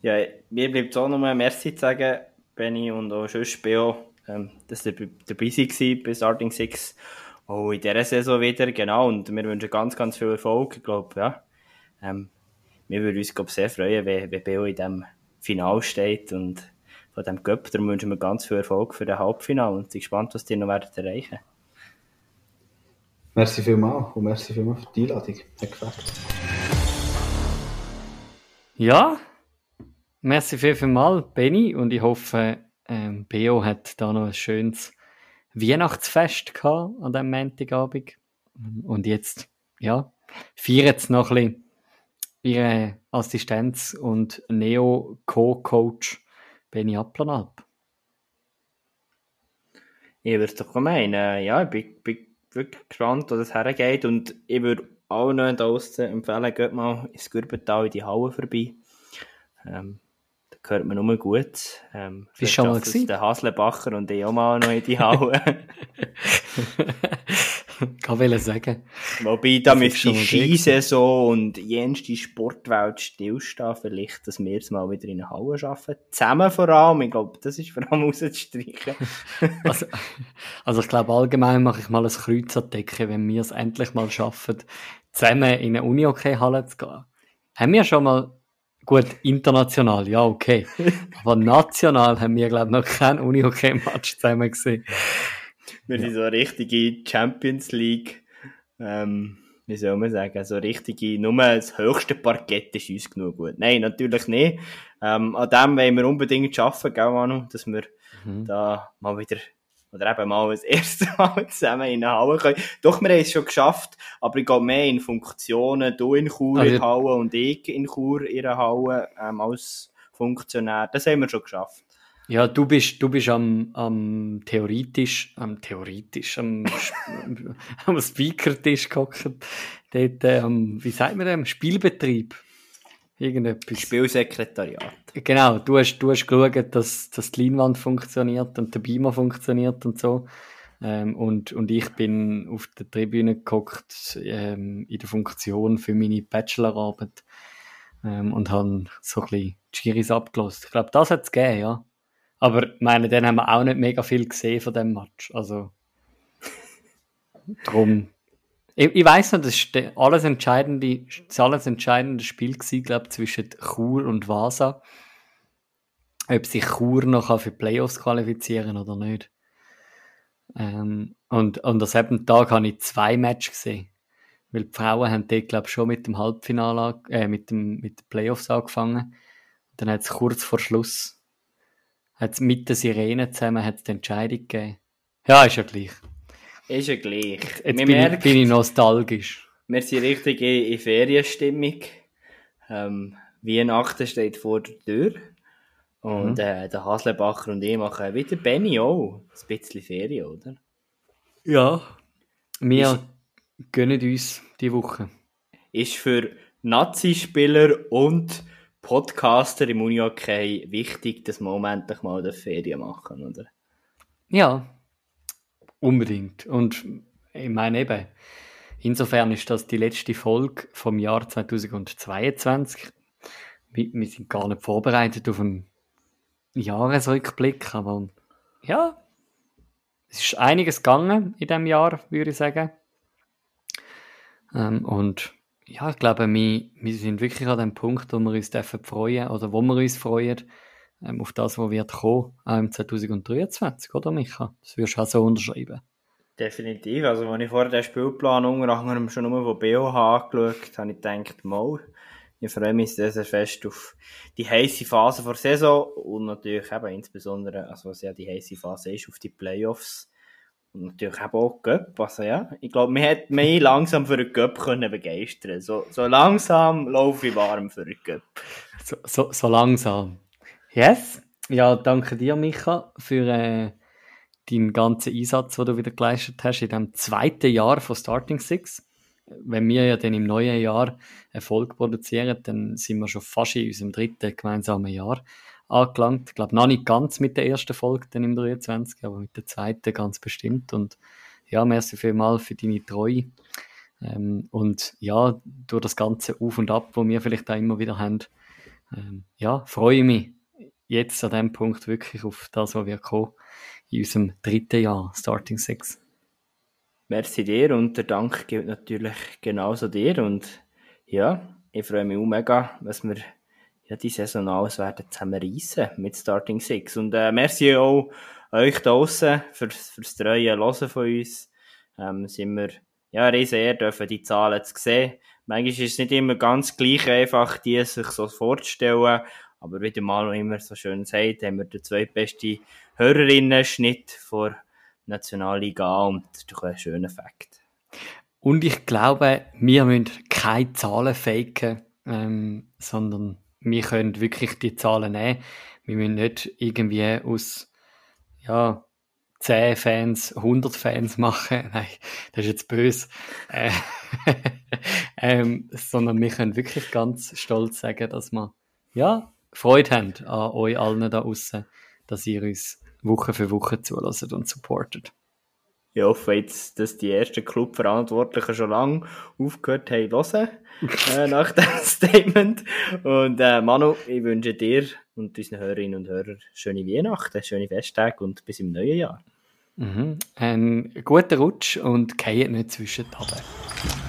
Ja, mir bleibt auch noch mal Merci zu sagen, Benny und auch sonst Beo, ähm, dass ihr dabei seid bei Starting Six. Auch in dieser Saison wieder, genau. Und wir wünschen ganz, ganz viel Erfolg. Ich glaube, ja. Ähm, wir würden uns, glaube sehr freuen, wenn, wenn Beo in diesem Final steht und von diesem Cup. Darum wünschen wir ganz viel Erfolg für den Halbfinale und sind gespannt, was die noch werden erreichen. Merci vielmals und merci vielmals für die Einladung. Hat gefällt. Ja, merci viel, viel mal, Benny, und ich hoffe, ähm, Beo hat da noch ein schönes Weihnachtsfest gehabt an diesem Montagabend. Und jetzt, ja, feiert es noch ein bisschen ihre Assistenz und Neo-Co-Coach Benny Applanalp. Ich würde es doch meinen. Ja, ich bin, bin wirklich gespannt, wo das hergeht. Und ich würde auch noch da draussen empfehlen, geht mal ins Gürbental in die Halle vorbei. Ähm, da hört man nur gut. Ähm, Bist du schon mal gewesen? Der Haslebacher und ich auch mal noch in die Halle. Kann ich sagen. Wobei, da müsste die Skisaison und jenste Sportwelt stillstehen. Vielleicht, dass wir es mal wieder in der Halle arbeiten. Zusammen vor allem. Ich glaube, das ist vor allem rauszustreichen. Also, also ich glaube, allgemein mache ich mal ein Kreuz an Decke, wenn wir es endlich mal schaffen, zusammen in eine Uni-Hockey-Halle zu gehen. Haben wir schon mal, gut, international, ja, okay. Aber national haben wir, glaube ich, noch kein Uni-Hockey-Match zusammen gesehen. Wir sind so richtige Champions League ähm, wie soll man sagen, so richtige, nur das höchste Parkett ist uns genug gut. Nein, natürlich nicht. Ähm, an dem wollen wir unbedingt arbeiten, gell, Manu, dass wir mhm. da mal wieder oder eben mal das erste Mal zusammen in eine Halle können. Doch, wir haben es schon geschafft, aber ich gehe mehr in Funktionen, du in Chur also, in Halle und ich in Chur in der Halle ähm, als Funktionär. Das haben wir schon geschafft. Ja, du bist, du bist am, am theoretisch, am theoretisch, am, am Speaker-Tisch gehockt. Dort, äh, am, wie sagt man dem? Spielbetrieb. Irgendetwas. Spielsekretariat. Genau, du hast, du hast geschaut, dass, dass die Leinwand funktioniert und der Beamer funktioniert und so. Ähm, und, und ich bin auf der Tribüne gehockt ähm, in der Funktion für meine Bachelorarbeit ähm, und habe so ein bisschen die Schiris abgelost. Ich glaube, das hat es gegeben, ja. Aber ich meine, dann haben wir auch nicht mega viel gesehen von dem Match. Also, drum ich, ich weiss noch, das war alles entscheidende, das alles entscheidende Spiel gewesen, glaube zwischen Chur und Vasa. Ob sich Chur noch für Playoffs qualifizieren oder nicht. Ähm, und, und an selben Tag habe ich zwei Matches gesehen. Weil die Frauen haben dort, glaube ich, schon mit dem Halbfinale, äh, mit dem, mit den Playoffs angefangen. Dann hat es kurz vor Schluss, hat's mit der Sirene zusammen, hat's die Entscheidung gegeben. Ja, ist ja gleich. Ist ja gleich. Jetzt bin, merkt, ich, bin ich nostalgisch. Wir sind richtig in, in Ferienstimmung. Ähm, Weihnachten steht vor der Tür. Und mhm. äh, der Haslebacher und ich machen wieder Benny auch. Ein bisschen Ferien, oder? Ja. Wir ist, gönnen uns die Woche. Ist für Nazi-Spieler und Podcaster im Unihockey wichtig, dass wir endlich mal eine Ferien machen, oder? Ja, Unbedingt. Und ich meine eben, insofern ist das die letzte Folge vom Jahr 2022. Wir, wir sind gar nicht vorbereitet auf einen Jahresrückblick, aber ja, es ist einiges gegangen in dem Jahr, würde ich sagen. Ähm, und ja, ich glaube, wir, wir sind wirklich an dem Punkt, wo wir uns dürfen freuen oder wo wir uns freuen ähm, auf das, was wird kommen, auch im 2023, oder Micha? Das würdest du auch so unterschreiben. Definitiv. Also, als ich vorher den Spielplan unter anderem schon nur von BOH angeschaut habe, ich gedacht, mal, ich freue mich sehr, sehr fest auf die heiße Phase der Saison und natürlich eben insbesondere, also was ja die heiße Phase ist, auf die Playoffs natürlich eben auch Göpp. Also ja, ich glaube, man hat mich langsam für den Göpp können begeistern. So, so langsam laufe ich warm für den Göpp. So, so, so langsam. Yes. Ja, danke dir, Micha, für äh, deinen ganzen Einsatz, den du wieder geleistet hast in dem zweiten Jahr von Starting Six. Wenn wir ja dann im neuen Jahr Erfolg produzieren, dann sind wir schon fast in unserem dritten gemeinsamen Jahr angelangt. Ich glaube, noch nicht ganz mit der ersten Folge dann im 23, aber mit der zweiten ganz bestimmt. Und ja, merci vielmals für deine Treue. Ähm, und ja, durch das ganze Auf und Ab, wo wir vielleicht auch immer wieder haben, ähm, ja, freue ich mich jetzt an dem Punkt wirklich auf das, was wir kommen in unserem dritten Jahr Starting Six. Merci dir und der Dank gilt natürlich genauso dir und ja, ich freue mich auch mega, was wir ja, die Saison alles werden zusammen reissen mit Starting Six und äh, merci auch euch da draussen für, fürs treue Hören von uns. Ähm, sind wir ja, riesen dürfen die Zahlen zu sehen. Manchmal ist es nicht immer ganz gleich einfach, die sich so vorzustellen, aber wie der Manu immer so schön sagt, haben wir den zweitbesten Hörerinnen-Schnitt vor Nationalliga und das ist doch ein schöner Fakt. Und ich glaube, wir müssen keine Zahlen faken, ähm, sondern wir können wirklich die Zahlen nehmen. Wir müssen nicht irgendwie aus, ja, 10 Fans 100 Fans machen. Nein, das ist jetzt böse. Äh, ähm, sondern wir können wirklich ganz stolz sagen, dass wir, ja, Freude haben an euch allen da außen, dass ihr uns Woche für Woche zulässt und supportet. Ich hoffe jetzt, dass die ersten Clubverantwortlichen schon lange aufgehört haben hören, äh, nach diesem Statement. Und äh, Manu, ich wünsche dir und unseren Hörerinnen und Hörern schöne Weihnachten, schöne Festtage und bis im neuen Jahr. Mhm. Ein guter Rutsch und geht nicht zwischen die